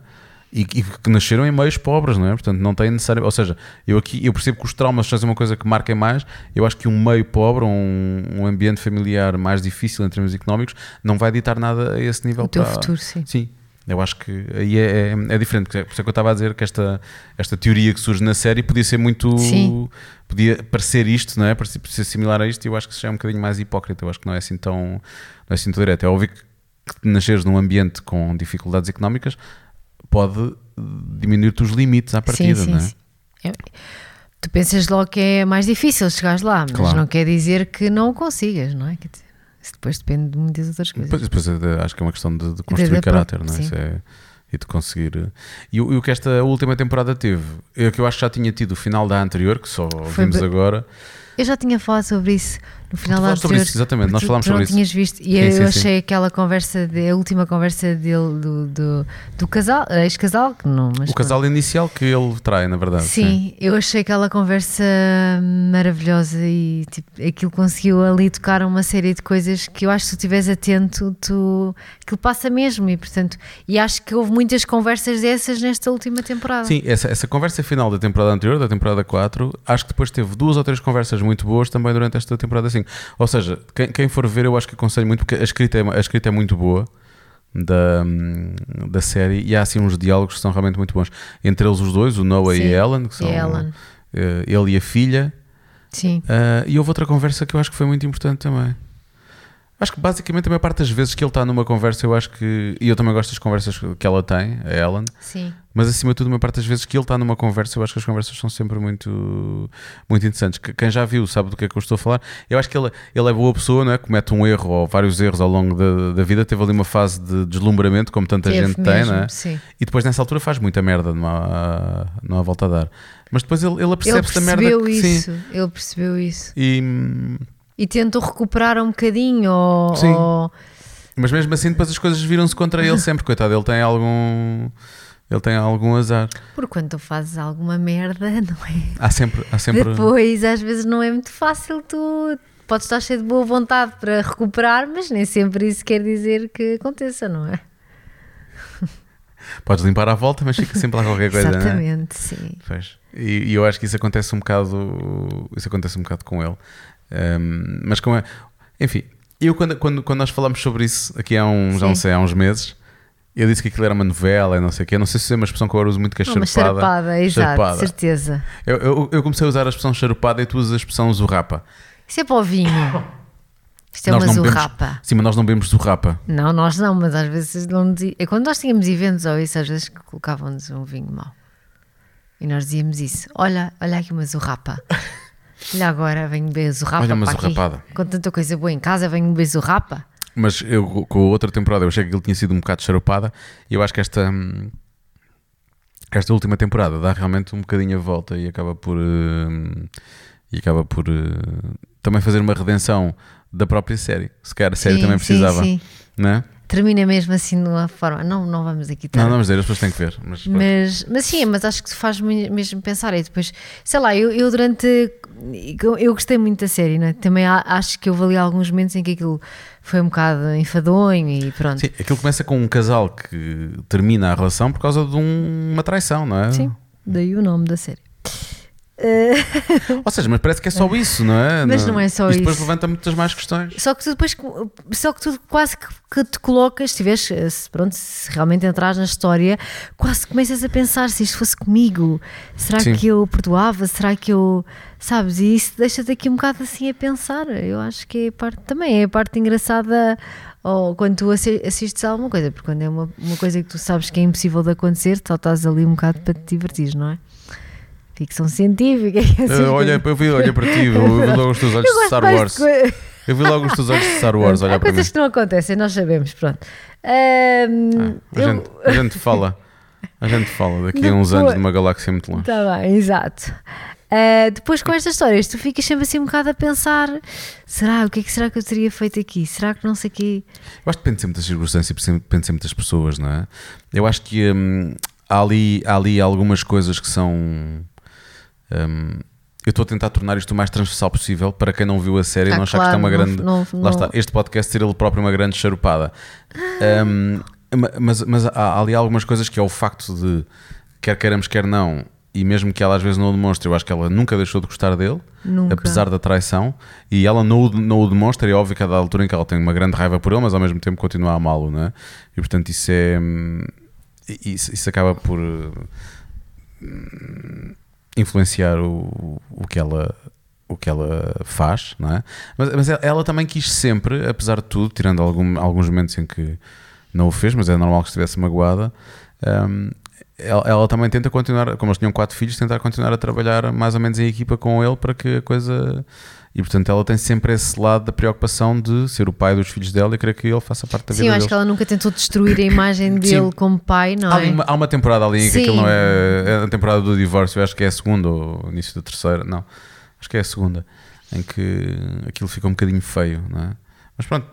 E, e, que nasceram em meios pobres, não é? Portanto, não tem necessário. Ou seja, eu aqui eu percebo que os traumas são uma coisa que marquem mais. Eu acho que um meio pobre, um, um ambiente familiar mais difícil em termos económicos, não vai ditar nada a esse nível. O teu futuro, sim. Sim. Eu acho que aí é, é, é, diferente. Por isso é que eu estava a dizer que esta, esta teoria que surge na série podia ser muito. Sim. Podia parecer isto, não é? Parecer, ser similar a isto, e eu acho que isso já é um bocadinho mais hipócrita. Eu acho que não é assim tão, não é assim tão direto. É óbvio que, que nasceres num ambiente com dificuldades económicas pode diminuir-te os limites à partida, sim, sim, não é? Sim. É, tu pensas logo que é mais difícil chegares lá, mas claro. não quer dizer que não o consigas, não é? Isso depois depende de muitas outras coisas. Depois, depois é acho que é uma questão de, de construir de caráter, não é? É e de conseguir. E, e, o que esta última temporada teve, é que eu acho que já tinha tido o final da anterior, que só Foi vimos agora. Eu já tinha falado sobre isso no final da sobre isso, exatamente, nós falámos sobre isso. tinhas visto, e sim, eu sim, achei sim. aquela conversa, de, a última conversa dele, do, do, do casal, ex-casal, que não. Mas o casal inicial que ele trai, na verdade. Sim, eu achei aquela conversa maravilhosa e tipo, aquilo conseguiu ali tocar uma série de coisas que eu acho que se tu estiveres atento, tu, aquilo passa mesmo e portanto, e acho que houve muitas conversas dessas nesta última temporada. Sim, essa, essa conversa final da temporada anterior, da temporada 4, acho que depois teve duas ou três conversas muito boas também durante esta temporada 5. Ou seja, quem, quem for ver, eu acho que aconselho muito, porque a escrita é, a escrita é muito boa da, da série e há assim uns diálogos que são realmente muito bons. Entre eles os dois, o Noah Sim, e a Ellen, que são Ellen. Uh, ele e a filha. Sim. Uh, e houve outra conversa que eu acho que foi muito importante também. Acho que basicamente a maior parte das vezes que ele está numa conversa, eu acho que. E eu também gosto das conversas que ela tem, a Ellen. Sim. Mas acima de tudo, a maior parte das vezes que ele está numa conversa, eu acho que as conversas são sempre muito, muito interessantes. Quem já viu sabe do que é que eu estou a falar. Eu acho que ele, ele é boa pessoa, não é? comete um erro ou vários erros ao longo da, da vida. Teve ali uma fase de deslumbramento, como tanta Teve gente mesmo, tem, não é? Sim. E depois nessa altura faz muita merda, não há, não há volta a dar. Mas depois ele, ele apercebe-se da merda. Ele percebeu isso, sim. ele percebeu isso. E e tentam recuperar um bocadinho. Ou, Sim. Ou... Mas mesmo assim, depois as coisas viram-se contra ele sempre, coitado. Ele tem algum. Ele tem algum azar. Porque quando tu fazes alguma merda, não é? Há sempre. Há sempre... Depois, às vezes, não é muito fácil tu. Podes estar cheio de boa vontade para recuperar, mas nem sempre isso quer dizer que aconteça, não é? Podes limpar à volta, mas fica sempre lá qualquer coisa, Exatamente, não é? sim. Pois. E, e, eu acho que isso acontece um bocado. Isso acontece um bocado com ele. Um, mas como é. Enfim, eu quando, quando, quando nós falamos sobre isso aqui há uns, já não sei, há uns meses, eu disse que aquilo era uma novela e não sei o quê. Não sei se é uma expressão que eu uso muito que é charupada. charupada, exato, certeza. Eu, eu, eu, comecei a usar a expressão charupada e tu usas a expressão zurrapa. Isso é para o vinho. Isto é nós uma zurrapa. Bebemos, sim, mas nós não bebemos zurrapa. Não, nós não, mas às vezes não. É quando nós tínhamos eventos ou isso, às vezes colocavam-nos um vinho mau. E nós dizíamos isso. Olha, olha aqui uma zurrapa. Olha agora, venho beber zurrapa. Olha uma zurrapada. Com tanta coisa boa em casa, venho beber zurrapa. Mas eu, com a outra temporada, eu achei que ele tinha sido um bocado charupada e eu acho que esta, esta última temporada dá realmente um bocadinho a volta e acaba por. hum, e acaba por uh, também fazer uma redenção da própria série. Se calhar a série Sim, também sim, precisava. sim. Não é? Termina mesmo assim de uma forma. Não, não vamos aqui estar. Não, não, mas dizer, as pessoas têm que ver. Mas. Mas, mas sim, mas acho que faz me- mesmo pensar. E depois, sei lá, eu, eu durante. Eu, eu gostei muito da série, né? também acho que houve ali alguns momentos em que aquilo foi um bocado enfadonho e pronto. Sim, aquilo começa com um casal que termina a relação por causa de um- uma traição, não é? Sim, daí o nome da série. Eh, Ou seja, mas parece que é só isso, não é? Mas não é só Isto depois isso. levanta muitas mais questões. Só que tu depois, só que tu quase que, te colocas, se tiveres, se, pronto, se realmente entras na história, quase que começas a pensar se isto fosse comigo, será Sim. que eu perdoava? Será que eu, sabes? E isso deixa-te aqui um bocado assim a pensar. Eu acho que é parte, também é a parte engraçada ou quando tu assi- assistes a alguma coisa, porque quando é uma, uma coisa que tu sabes que é impossível de acontecer, só estás ali um bocado para te divertir, não é? Ficção científica. essas Eu, olha, coisas. eu vi, olha para ti, eu vi logo os teus olhos de Star de Wars. coi- Eu vi logo os teus olhos de Star Wars, olha Há para mim. coisas que não acontecem, nós sabemos, pronto. Ahm, A, eu- gente, a gente fala, a gente fala daqui a uns Depois- anos de uma galáxia muito longe. Tá bem, exato. Ah, depois com estas histórias, tu ficas sempre assim um bocado a pensar: será? O que é que será que eu teria feito aqui? Será que não sei o quê? Eu acho que depende sempre das circunstâncias e depende sempre das pessoas, não é? Eu acho que hum, há, ali, há ali algumas coisas que são. hum, eu estou a tentar tornar isto o mais transversal possível para quem não viu a série e Ah, não achar que isto é uma claro, grande. não- não- Lá está, este podcast ser ele próprio uma grande charupada. Ma- mas mas há, há ali algumas coisas que é o facto de, quer queiramos, quer não, e mesmo que ela às vezes não o demonstre, eu acho que ela nunca deixou de gostar dele, Nunca. apesar da traição, e ela não, o- não o demonstra, e é óbvio que há da altura em que ela tem uma grande raiva por ele, mas ao mesmo tempo continua a amá-lo, não é? E portanto isso é. hum, Isso, isso acaba por hum, influenciar o, o, que ela, o que ela faz, não é? Mas, mas ela- ela também quis sempre, apesar de tudo, tirando algum- alguns momentos em que não o fez, mas é normal que estivesse magoada. hum, ela, ela também tenta continuar, como eles tinham quatro filhos, tentar continuar a trabalhar mais ou menos em equipa com ele para que a coisa. E portanto ela tem sempre esse lado da preocupação de ser o pai dos filhos dela e querer que ele faça parte da Sim, vida eu acho deles. que ela nunca tentou destruir a imagem dele como pai, não Há, é? uma, há uma temporada ali em que Sim. aquilo não é, é a temporada do divórcio, acho que é a segunda ou início da terceira, não, acho que é a segunda, em que aquilo fica um bocadinho feio, não é? Mas pronto,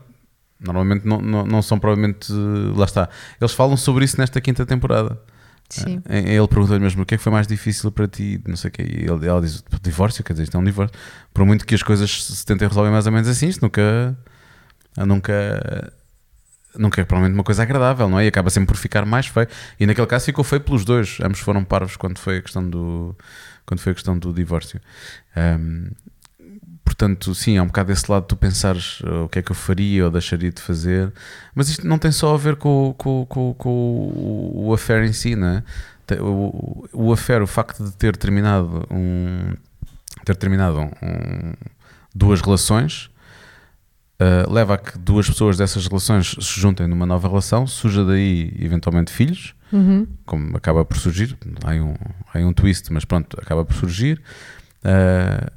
normalmente não, não, não são provavelmente, lá está, eles falam sobre isso nesta quinta temporada. Sim. Eh, Ele perguntou-lhe mesmo o que é que foi mais difícil para ti, não sei o quê, e ele, ela diz: divórcio, quer dizer, isto é um divórcio. Por muito que as coisas se tentem resolver mais ou menos assim, isto nunca. Nunca. Nunca é provavelmente uma coisa agradável, não é? E acaba sempre por ficar mais feio. E naquele caso ficou feio pelos dois. Ambos foram parvos quando foi a questão do, quando foi a questão do divórcio. Ahm, portanto, sim, há um bocado desse lado de tu pensares uh, o que é que eu faria ou deixaria de fazer, mas isto não tem só a ver com, com, com, com o, affair em si, não é? O, o affair, o facto de ter terminado um ter terminado um- duas relações uh, leva a que duas pessoas dessas relações se juntem numa nova relação, surja daí eventualmente filhos, Uhum. como acaba por surgir, há um, há um twist, mas pronto, acaba por surgir. Uh,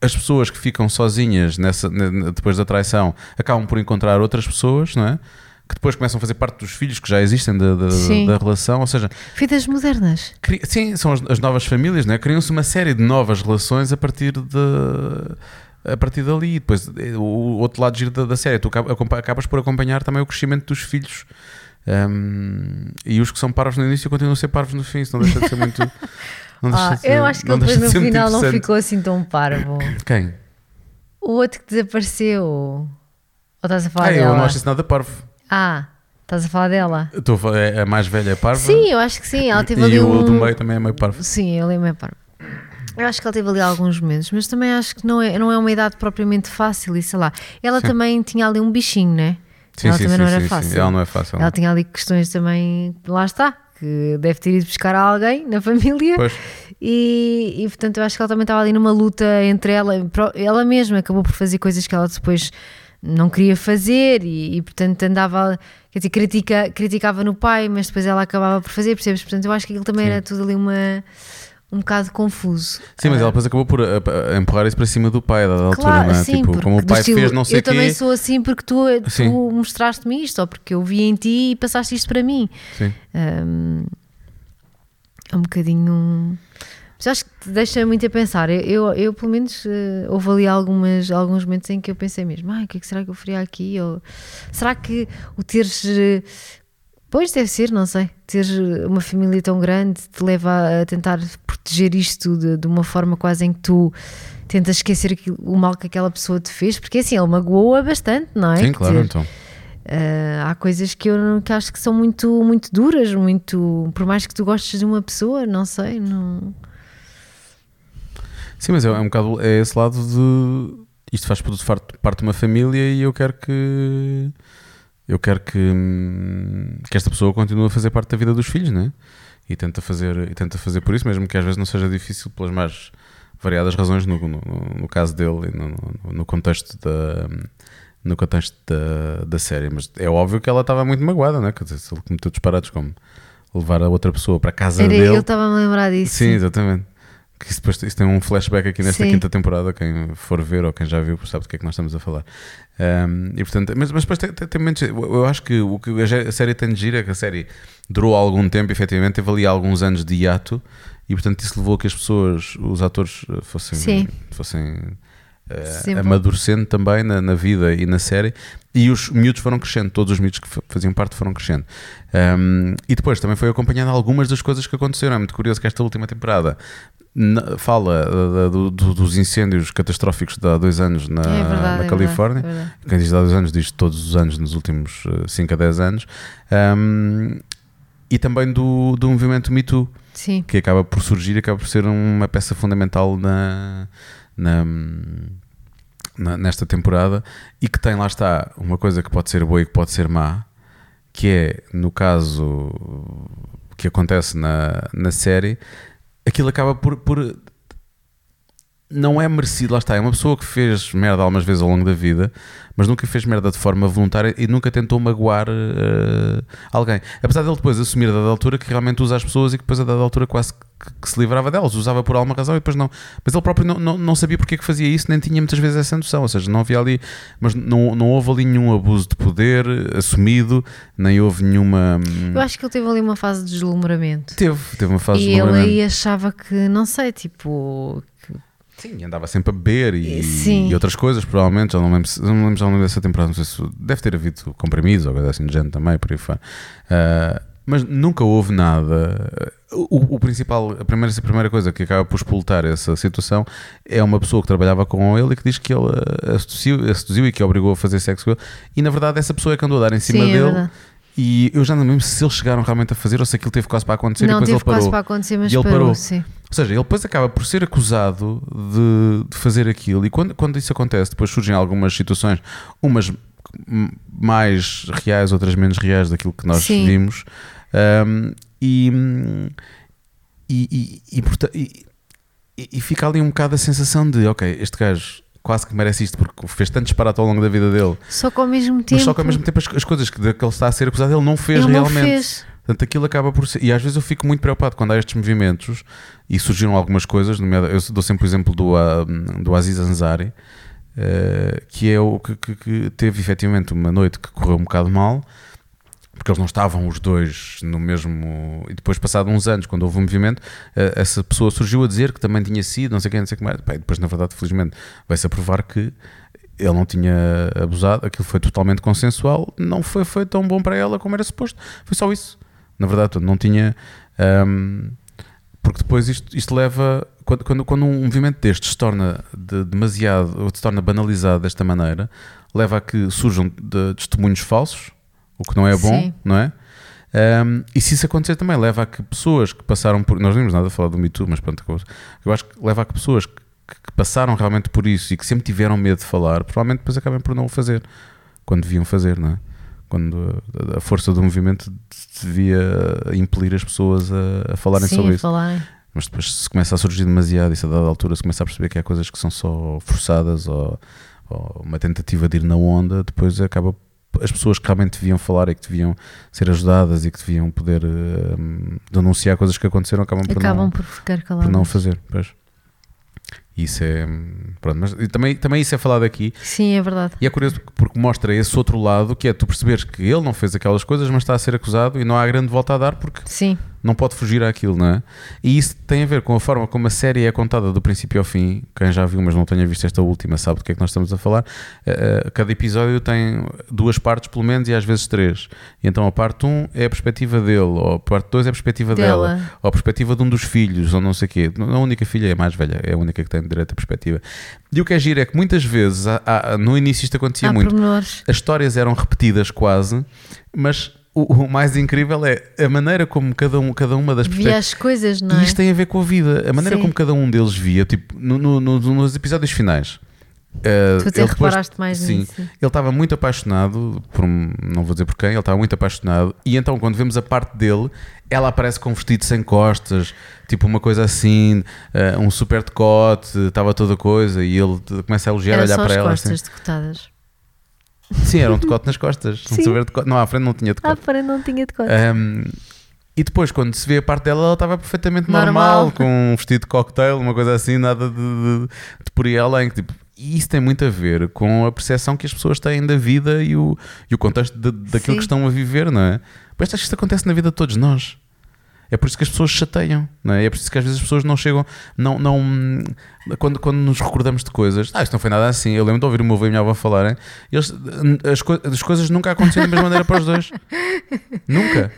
as pessoas que ficam sozinhas nessa, ne- depois da traição acabam por encontrar outras pessoas, não é? Que depois começam a fazer parte dos filhos que já existem da, da, da relação, ou seja, Vidas modernas. cri- sim, são as, as novas famílias, não é? Criam-se uma série de novas relações a partir de. A partir dali, depois eh, o outro lado giro da, da série, tu acabas por acompanhar também o crescimento dos filhos Um, e os que são parvos no início continuam a ser parvos no fim, isso não deixa de ser muito. não Ah, ser- eu acho que não ele depois de no final não ficou assim tão parvo. Quem? O outro que desapareceu. Ou estás a falar Ah, eu dela? não acho isso nada parvo. Ah, estás a falar dela? Eu estou a falar- é- a mais velha é parva Sim, eu acho que sim. Ela teve e ali o um. do meio também é meio parvo. Sim, ele é meio parvo. Eu acho que ela teve ali alguns momentos, mas também acho que não é, não é uma idade propriamente fácil e sei lá. Ela também tinha ali um bichinho, né? Sim, ela sim, também sim, não era sim, fácil. sim. Ela não é fácil. Ela tinha ali questões também, lá está, que deve ter ido buscar alguém na família. Pois. E, e, portanto eu acho que ela também estava ali numa luta entre ela, ela mesma acabou por fazer coisas que ela depois não queria fazer e, e, portanto andava, quer dizer, critica, criticava no pai, mas depois ela acabava por fazer, percebes? Portanto, eu acho que aquilo também Sim. era tudo ali uma um bocado confuso. Sim, mas Ah, ela depois acabou por a- a empurrar isso para cima do pai, a dada altura, Claro, não é? sim, tipo, como o pai estilo, fez não sei Eu o quê. também sou assim porque tu, Sim. tu mostraste-me isto, ou porque eu vi em ti e passaste isto para mim. Sim. Hum, é um bocadinho. Mas acho que te deixa muito a pensar. Eu, eu, eu, pelo menos, eh, houve ali algumas, alguns momentos em que eu pensei mesmo: "Ai, o que é que será que eu faria aqui? Ou será que o teres. Eh, Pois deve ser, não sei. Teres uma família tão grande te leva a tentar proteger isto de, de uma forma quase em que tu tentas esquecer aquilo- o mal que aquela pessoa te fez, porque assim, ele magoou-a bastante, não é? Sim, claro, dizer, então. Uh, há coisas que eu que acho que são muito, muito duras, muito. Por mais que tu gostes de uma pessoa, não sei, não. Sim, mas é, é um bocado é esse lado de isto faz parte de uma família e eu quero que eu quero que, hum, que esta pessoa continue a fazer parte da vida dos filhos, né? E tenta fazer e tenta fazer por isso, mesmo que às vezes não seja difícil pelas mais variadas razões no, no, no caso dele e no, no- contexto da no contexto da, da série, mas é óbvio que ela estava muito magoada, né? Quer dizer, se ele cometeu disparados como levar a outra pessoa para a casa Era, dele. eu estava a me lembrar disso. Sim, exatamente. Que isso, depois, isso tem um flashback aqui nesta Sim. quinta temporada. Quem for ver ou quem já viu sabe do que é que nós estamos a falar. Um, e portanto, mas, mas depois tem, tem, tem momentos- eu, acho que o que a série tem de gira é que a série durou algum tempo, efetivamente, teve ali alguns anos de hiato e portanto isso levou a que as pessoas, os atores, eh, fossem, Sim. fossem Sempre. amadurecendo também na, na vida e na série e os miúdos foram crescendo, todos os miúdos que fa- faziam parte foram crescendo. Um, e depois também foi acompanhando algumas das coisas que aconteceram. É muito curioso que esta última temporada fala da- do- do- dos incêndios catastróficos de há dois anos na, É verdade, na é Califórnia. verdade, é. Quem diz de há dois anos diz todos os anos nos últimos 5 a 10 anos. Um, e também do, do movimento Me Too Sim, que acaba por surgir e acaba por ser uma peça fundamental na, na- na- nesta temporada e que tem lá está uma coisa que pode ser boa e que pode ser má, que é no caso que acontece na, na série, aquilo acaba por, por não é merecido, lá está, é uma pessoa que fez merda algumas vezes ao longo da vida, mas nunca fez merda de forma voluntária e nunca tentou magoar eh, alguém. Apesar dele depois assumir a dada altura que realmente usa as pessoas e que depois a dada altura quase que, que se livrava delas, usava por alguma razão e depois não. Mas ele próprio não, não, não sabia porque é que fazia isso, nem tinha muitas vezes essa noção, ou seja, não havia ali, mas não, não houve ali nenhum abuso de poder assumido, nem houve nenhuma. hum, eu acho que ele teve ali uma fase de deslumbramento. Teve, teve uma fase E de ele deslumbramento. aí achava que, não sei, tipo. Sim, andava sempre a beber e, e outras coisas, provavelmente. Já não lembro, não lembro, já não lembro dessa temporada. Não sei se deve ter havido comprimidos ou coisa assim de gente também, por aí fora. Ah, mas nunca houve nada. O, o principal, a primeira, a primeira coisa que acaba por explotar essa situação é uma pessoa que trabalhava com ele e que diz que ele a, seduziu, a seduziu e que a obrigou a fazer sexo com ele. E na verdade, essa pessoa é que andou a dar em cima Sim, é dele. verdade. e eu já não me lembro se eles chegaram realmente a fazer ou se aquilo teve quase para acontecer e Não, depois teve ele parou. quase para acontecer, mas E ele parou, parou. sim. Ou seja, ele depois acaba por ser acusado de, de fazer aquilo, e quando, quando isso acontece, depois surgem algumas situações, umas mais reais, outras menos reais daquilo que nós Sim. vimos, um, e, e, e, e, e- fica ali um bocado a sensação de, ok, este gajo quase que merece isto porque fez tanto disparate ao longo da vida dele, Só que ao mesmo tempo. mas só que ao mesmo tempo as, as coisas que, que ele está a ser acusado ele não fez ele não realmente. fez. Portanto, aquilo acaba por ser. E às vezes eu fico muito preocupado quando há estes movimentos e surgiram algumas coisas. Eu dou sempre o exemplo do, ah, do Aziz Ansari, eh, que é o que, que- que teve efetivamente uma noite que correu um bocado mal, porque eles não estavam os dois no mesmo. E depois, passado uns anos, quando houve um movimento, eh, essa pessoa surgiu a dizer que também tinha sido, não sei quem, não sei o que mais. E depois, na verdade, felizmente, vai-se a provar que ele não tinha abusado, aquilo foi totalmente consensual, não foi, foi tão bom para ela como era suposto. Foi só isso. Na verdade, não tinha. ahm, porque depois isto, isto leva. Quando, quando, quando um movimento destes se torna de- demasiado, ou se torna banalizado desta maneira, leva a que surjam de- testemunhos falsos, o que não é bom, Sim. não é? Ahm, e se isso acontecer também, leva a que pessoas que passaram por. Nós não vimos nada a falar do Me Too, mas pronto, eu acho que leva a que pessoas que, que passaram realmente por isso e que sempre tiveram medo de falar, provavelmente depois acabem por não o fazer quando deviam fazer, não é? Quando a, força do movimento devia impelir as pessoas a, a falarem Sim, sobre isso. falarem. Mas depois se começa a surgir demasiado, isso a dada altura se começa a perceber que há coisas que são só forçadas ou, ou uma tentativa de ir na onda, depois acaba as pessoas que realmente deviam falar e que deviam ser ajudadas e que deviam poder uh, denunciar coisas que aconteceram acabam por Acabam não, por ficar por não fazer. Pois. Isso é. Pronto, mas também, também isso é falado aqui Sim, é verdade. e é curioso porque mostra esse outro lado que é tu perceberes que ele não fez aquelas coisas, mas está a ser acusado e não há grande volta a dar porque Sim, não pode fugir àquilo, não é? E isso tem a ver com a forma como a série é contada do princípio ao fim. Quem já viu, mas não tenha visto esta última, sabe do que é que nós estamos a falar. Eh, eh, Cada episódio tem duas partes, pelo menos, e às vezes três. E então a parte 1 é a perspectiva dele, ou a parte 2 é a perspectiva dela. Dela. ou a perspectiva de um dos filhos, ou não sei o quê. A única filha é a mais velha, é a única que tem direito à perspectiva. E o que é giro é que muitas vezes, há- há- no início isto acontecia há muito, pormenores. as histórias eram repetidas quase, mas o, o mais incrível é a maneira como cada, um, cada uma das Via as coisas, não E é? isto tem a ver com a vida, a maneira Sim. como cada um deles via, tipo, no- no- no- nos episódios finais. eh, Tu até ele depois- reparaste mais sim, nisso. Ele estava muito apaixonado, por, um- não vou dizer por quem, ele estava muito apaixonado, e então quando vemos a parte dele, ela aparece com um vestido sem costas, tipo uma coisa assim, eh, um super decote, estava toda coisa, e ele começa a elogiar, Era olhar para as ela. costas Assim. decotadas. Sim, era um decote nas costas. Sim. decote. Não, à frente não tinha decote. para não tinha decote. Um, e depois, quando se vê a parte dela, ela estava perfeitamente normal, Normal. com um vestido de cocktail, uma coisa assim, nada de, de, de por aí além. Tipo, e isso tem muito a ver com a percepção que as pessoas têm da vida e o, e o contexto de- daquilo Sim. que estão a viver, não é? Mas acho que isto acontece na vida de todos nós. É por isso que as pessoas chateiam, não é? É por isso que às vezes as pessoas não chegam, não, não, quando, quando nos recordamos de coisas, ah, isto não foi nada assim. Eu lembro de ouvir o meu avô e a minha avó falarem, eles, as, co- as coisas nunca aconteceram da mesma maneira para os dois. Nunca.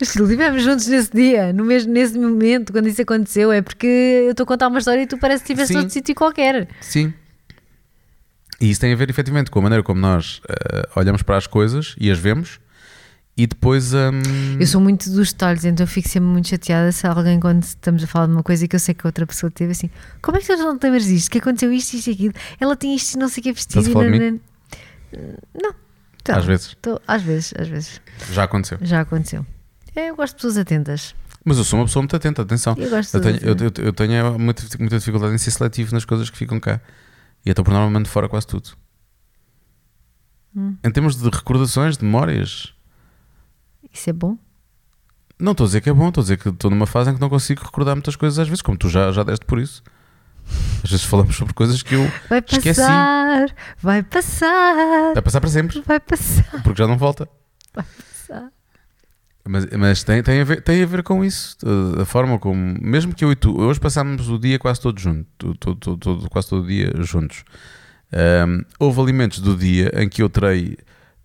Mas se estivemos juntos nesse dia, no mesmo, nesse momento, quando isso aconteceu, é porque eu estou a contar uma história e tu parece que estiveste Sim. noutro sítio qualquer. Sim. E isso tem a ver efetivamente com a maneira como nós eh, olhamos para as coisas e as vemos e depois. hum, Eu sou muito dos detalhes, então fico sempre muito chateada se alguém, quando estamos a falar de uma coisa e que eu sei que outra pessoa teve assim, como é que tu não te lembras disto? Que aconteceu isto, isto e aquilo? Ela tinha isto e não sei o que vestido. Estás a falar. Não. Então, Às vezes. tô- às vezes, às vezes. Já aconteceu. Já aconteceu. É, eu gosto de pessoas atentas. Mas eu sou uma pessoa muito atenta, atenção. Eu gosto Eu tenho, eu, eu- eu tenho muita, muita dificuldade em ser seletivo nas coisas que ficam cá. E então por norma mando fora quase tudo. Hum. Em termos de recordações, de memórias, Isso é bom? não estou a dizer que é bom, estou a dizer que estou numa fase em que não consigo recordar muitas coisas às vezes, como tu já, já deste por isso. Às vezes falamos sobre coisas que eu Vai Esqueci. passar, vai passar, vai passar para sempre, vai passar, porque já não volta. vai passar. Mas, mas tem, tem, a ver, tem a ver com isso. A forma como, mesmo que eu e tu, hoje passámos o dia quase todo junto, todo, todo, todo- quase todo o dia juntos. Ahm, houve alimentos do dia em que eu terei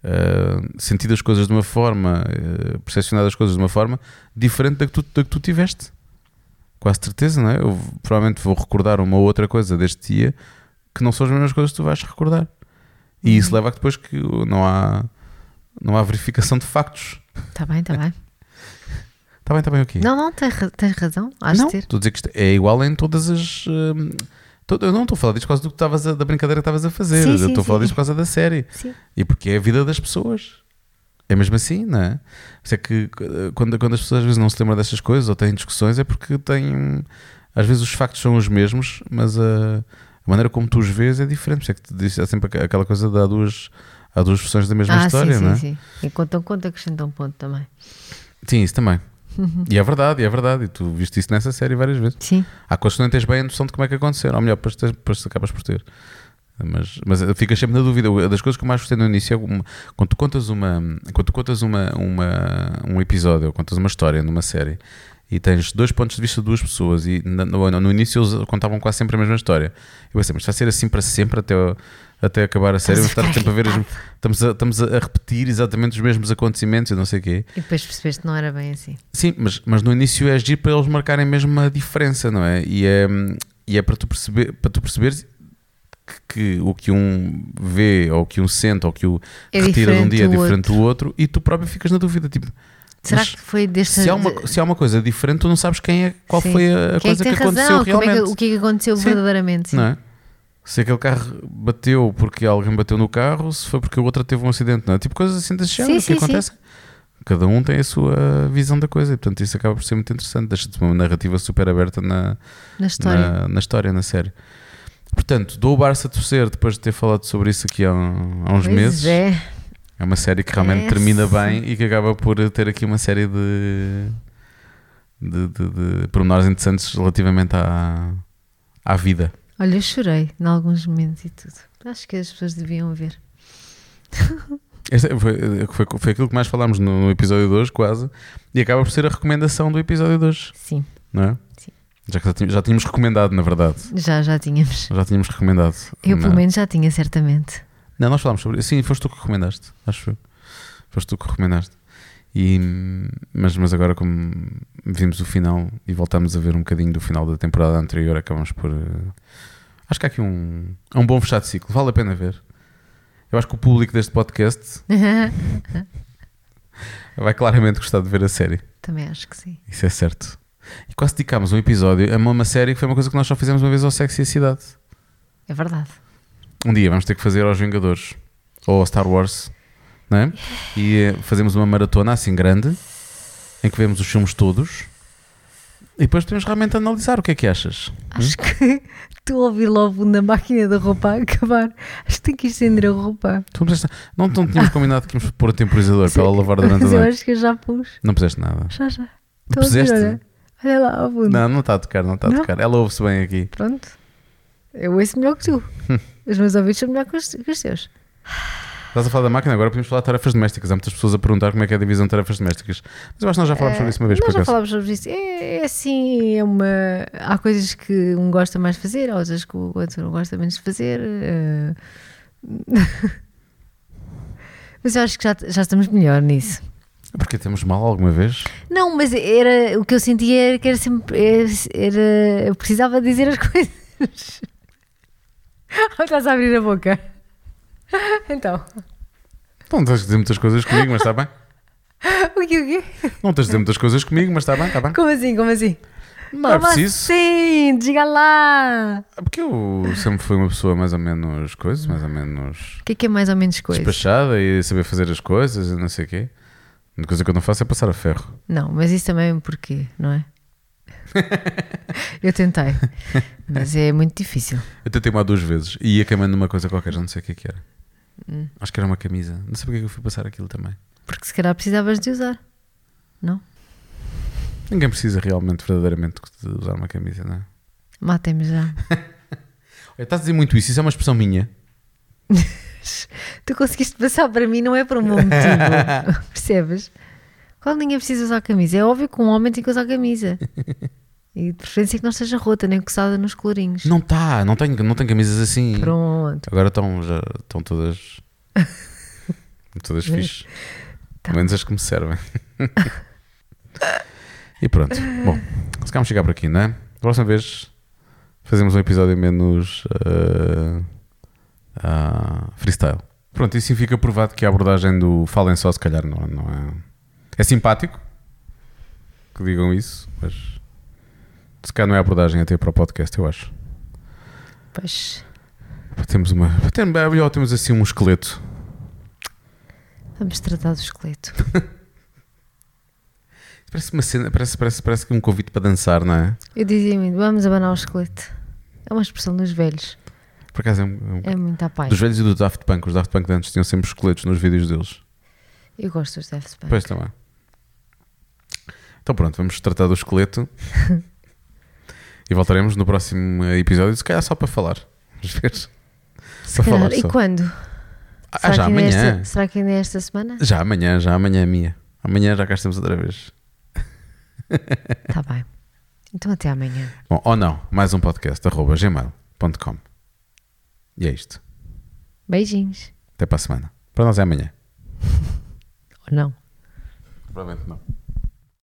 ah, sentido as coisas de uma forma, uh, percepcionado as coisas de uma forma diferente da que tu, da que tu tiveste. Quase certeza, não é? Eu provavelmente vou recordar uma ou outra coisa deste dia que não são as mesmas coisas que tu vais recordar. E isso leva a que depois que não há, não há verificação de factos. Está Tá bem, está bem. Está bem, está bem, ok. Não, não, tens, ra- tens razão. Has não, estou a dizer que isto é igual em todas as. to- eu não estou a falar disto por causa do que estavas da brincadeira que estavas a fazer. Sim, eu estou a falar disto por causa da série. Sim. E porque é a vida das pessoas. É mesmo assim, não é? Isso é que quando, quando as pessoas às vezes não se lembram destas coisas ou têm discussões é porque têm. Às vezes os factos são os mesmos, mas a, a maneira como tu os vês é diferente. Por isso é que te disse, há sempre aqu- aquela coisa de há duas, há duas versões da mesma Ah, história, sim, não é? sim, sim. E contam conta, acrescentam um ponto também. Sim, isso também. E é verdade, e é verdade. E tu viste isso nessa série várias vezes. Sim. Há coisas que não tens bem a noção de como é que aconteceram, ou melhor, depois, depois acabas por ter. Mas, mas ficas sempre na dúvida. Uma Das coisas que eu mais gostei no início é uma- quando tu contas, uma, quando tu contas uma, uma, um episódio ou contas uma história numa série e tens dois pontos de vista de duas pessoas e na- no, no início eles contavam quase sempre a mesma história. Eu pensei, mas vai ser assim para sempre até, o- até acabar a série? Vamos Estamos a estar sempre a ver, as- estamos, a, estamos a repetir exatamente os mesmos acontecimentos e não sei o quê. E depois percebeste que não era bem assim. Sim, mas, mas no início é agir para eles marcarem mesmo uma diferença, não é? E é, e é para, tu perceber, para tu perceberes que, que o que um vê, ou o que um sente, ou o que o É retira de um dia é diferente do outro, e tu próprio ficas na dúvida. Tipo, Será que foi desta. se há, uma, se há uma coisa diferente, tu não sabes quem é, qual Sim. foi a, a Quem é coisa que que, aconteceu razão? Como é realmente. que- o que é que aconteceu Sim. verdadeiramente? Sim. Não é? Se aquele carro bateu porque alguém bateu no carro, se foi porque o outro teve um acidente, não é? Tipo coisas assim desse género Sim, que acontecem. Cada um tem a sua visão da coisa e, portanto, isso acaba por ser muito interessante. Deixa-te uma narrativa super aberta na, Na história. na, na história, na série. Portanto, dou o Barça a torcer depois de ter falado sobre isso aqui há, há uns Pois meses. é. É uma série que realmente É, termina bem e que acaba por ter aqui uma série de, de, de, de pormenores interessantes relativamente à, à vida. Olha, eu chorei em alguns momentos e tudo. Acho que as pessoas deviam ver. Este foi, foi, foi aquilo que mais falámos no, episódio de hoje, quase, e acaba por ser a recomendação do episódio de hoje, Sim, não é? Sim. Já que já tínhamos, recomendado, na verdade. já, já tínhamos. Já tínhamos recomendado. Eu, pelo não. menos, já tinha, certamente. Não, nós falámos sobre isso. Sim, foste tu que recomendaste, acho eu. Foste tu que recomendaste. E, mas, mas agora, como vimos o final e voltamos a ver um bocadinho do final da temporada anterior, acabamos por. eh, Acho que há aqui um, é um bom fechado de ciclo. Vale a pena ver. Eu acho que o público deste podcast vai claramente gostar de ver a série. Também acho que sim. Isso é certo. E quase dedicámos um episódio a uma, uma série que foi uma coisa que nós só fizemos uma vez ao Sexy e a Cidade. É verdade. Um dia vamos ter que fazer aos Vingadores ou ao Star Wars, não é? E eh, fazemos uma maratona assim grande em que vemos os filmes todos e depois podemos realmente analisar o que é que achas. Acho que tu ouvir logo na máquina da roupa a acabar. Acho que tem que estender a roupa. Tu não, puseste- não, não tínhamos combinado que íamos pôr o temporizador para ela lavar durante a Mas eu noite. acho que eu já pus. Não puseste nada. Já, já. Estou a puseste? olha. Olha lá ao fundo. Não, não está a tocar, não está a Não? tocar. Ela ouve-se bem aqui. Pronto. Eu ouço melhor que tu. Hum. Os meus ouvidos são melhor que os, que os teus. Estás a falar da máquina, agora podemos falar de tarefas domésticas. Há muitas pessoas a perguntar como é que é a divisão de tarefas domésticas. Mas eu acho que nós já falámos sobre isso uma vez, por Nós já acaso. falámos sobre isso. É, é assim, é uma... há coisas que um gosta mais de fazer, há outras que o outro não gosta menos de fazer. eh. Mas eu acho que já, já estamos melhor nisso. Porque temos mal alguma vez? Não, mas era, o que eu sentia era que era sempre. Era, era- eu precisava dizer as coisas. Ou estás a abrir a boca? Então, Não tens de dizer muitas coisas comigo, mas está bem. o quê, o quê? Não tens de dizer muitas coisas comigo, mas está bem, está bem. Como assim, como assim? Não é como preciso. assim? Diga lá! Porque eu sempre fui uma pessoa mais ou menos coisa, mais ou menos O que é que é mais ou menos coisa? despachada e saber fazer as coisas e não sei o quê. A única coisa que eu não faço é passar a ferro. Não, mas isso também é porquê, não é? eu tentei, mas é muito difícil. Eu tentei uma duas vezes e ia queimando numa coisa qualquer, já não sei o que é que era. Hum. Acho que era uma camisa. Não sei porque é que eu fui passar aquilo também. Porque se calhar precisavas de usar. Não? Ninguém precisa realmente, verdadeiramente, de usar uma camisa, não é? Matem-me já. Estás a dizer muito isso, isso é uma expressão minha. Tu conseguiste passar para mim, não é por um bom motivo. Percebes? Qual ninguém precisa usar camisa? É óbvio que um homem tem que usar camisa. E de preferência que não esteja rota, nem coçada nos colorinhos. Não está, não tem, não tem camisas assim. Pronto. Agora estão, já estão todas. todas fixe. Tá. Pelo menos as que me servem. e pronto. Bom, se calhar chegar por aqui, não é? Da próxima vez fazemos um episódio menos ah, ah, freestyle. Pronto, e assim fica provado que a abordagem do falem só, se calhar, não, não é. É simpático que digam isso, mas se calhar não é a abordagem até para o podcast, eu acho. Pois. Temos uma. É melhor temos assim um esqueleto. Vamos tratar do esqueleto. Parece uma cena, parece, parece, parece que um convite para dançar, não é? Eu dizia muito, vamos abanar o esqueleto. É uma expressão dos velhos. Por acaso é, um- é um- É muito à paz. Dos velhos e do Daft Punk. Os Daft Punk de antes tinham sempre esqueletos nos vídeos deles. Eu gosto dos Daft Punk. Pois também. Então pronto, vamos tratar do esqueleto. e voltaremos no próximo episódio, se calhar só para falar. Vamos ver. Se para falar E só. quando? Ah, Será já ainda é amanhã. Esta, será que ainda é esta semana? Já amanhã, já amanhã é minha. Amanhã já cá estamos outra vez. Está Tá bem. Então até amanhã. Bom, ou não, mais um podcast, arroba gmail.com. E é isto. Beijinhos. Até para a semana. Para nós é amanhã. Ou não? Provavelmente não.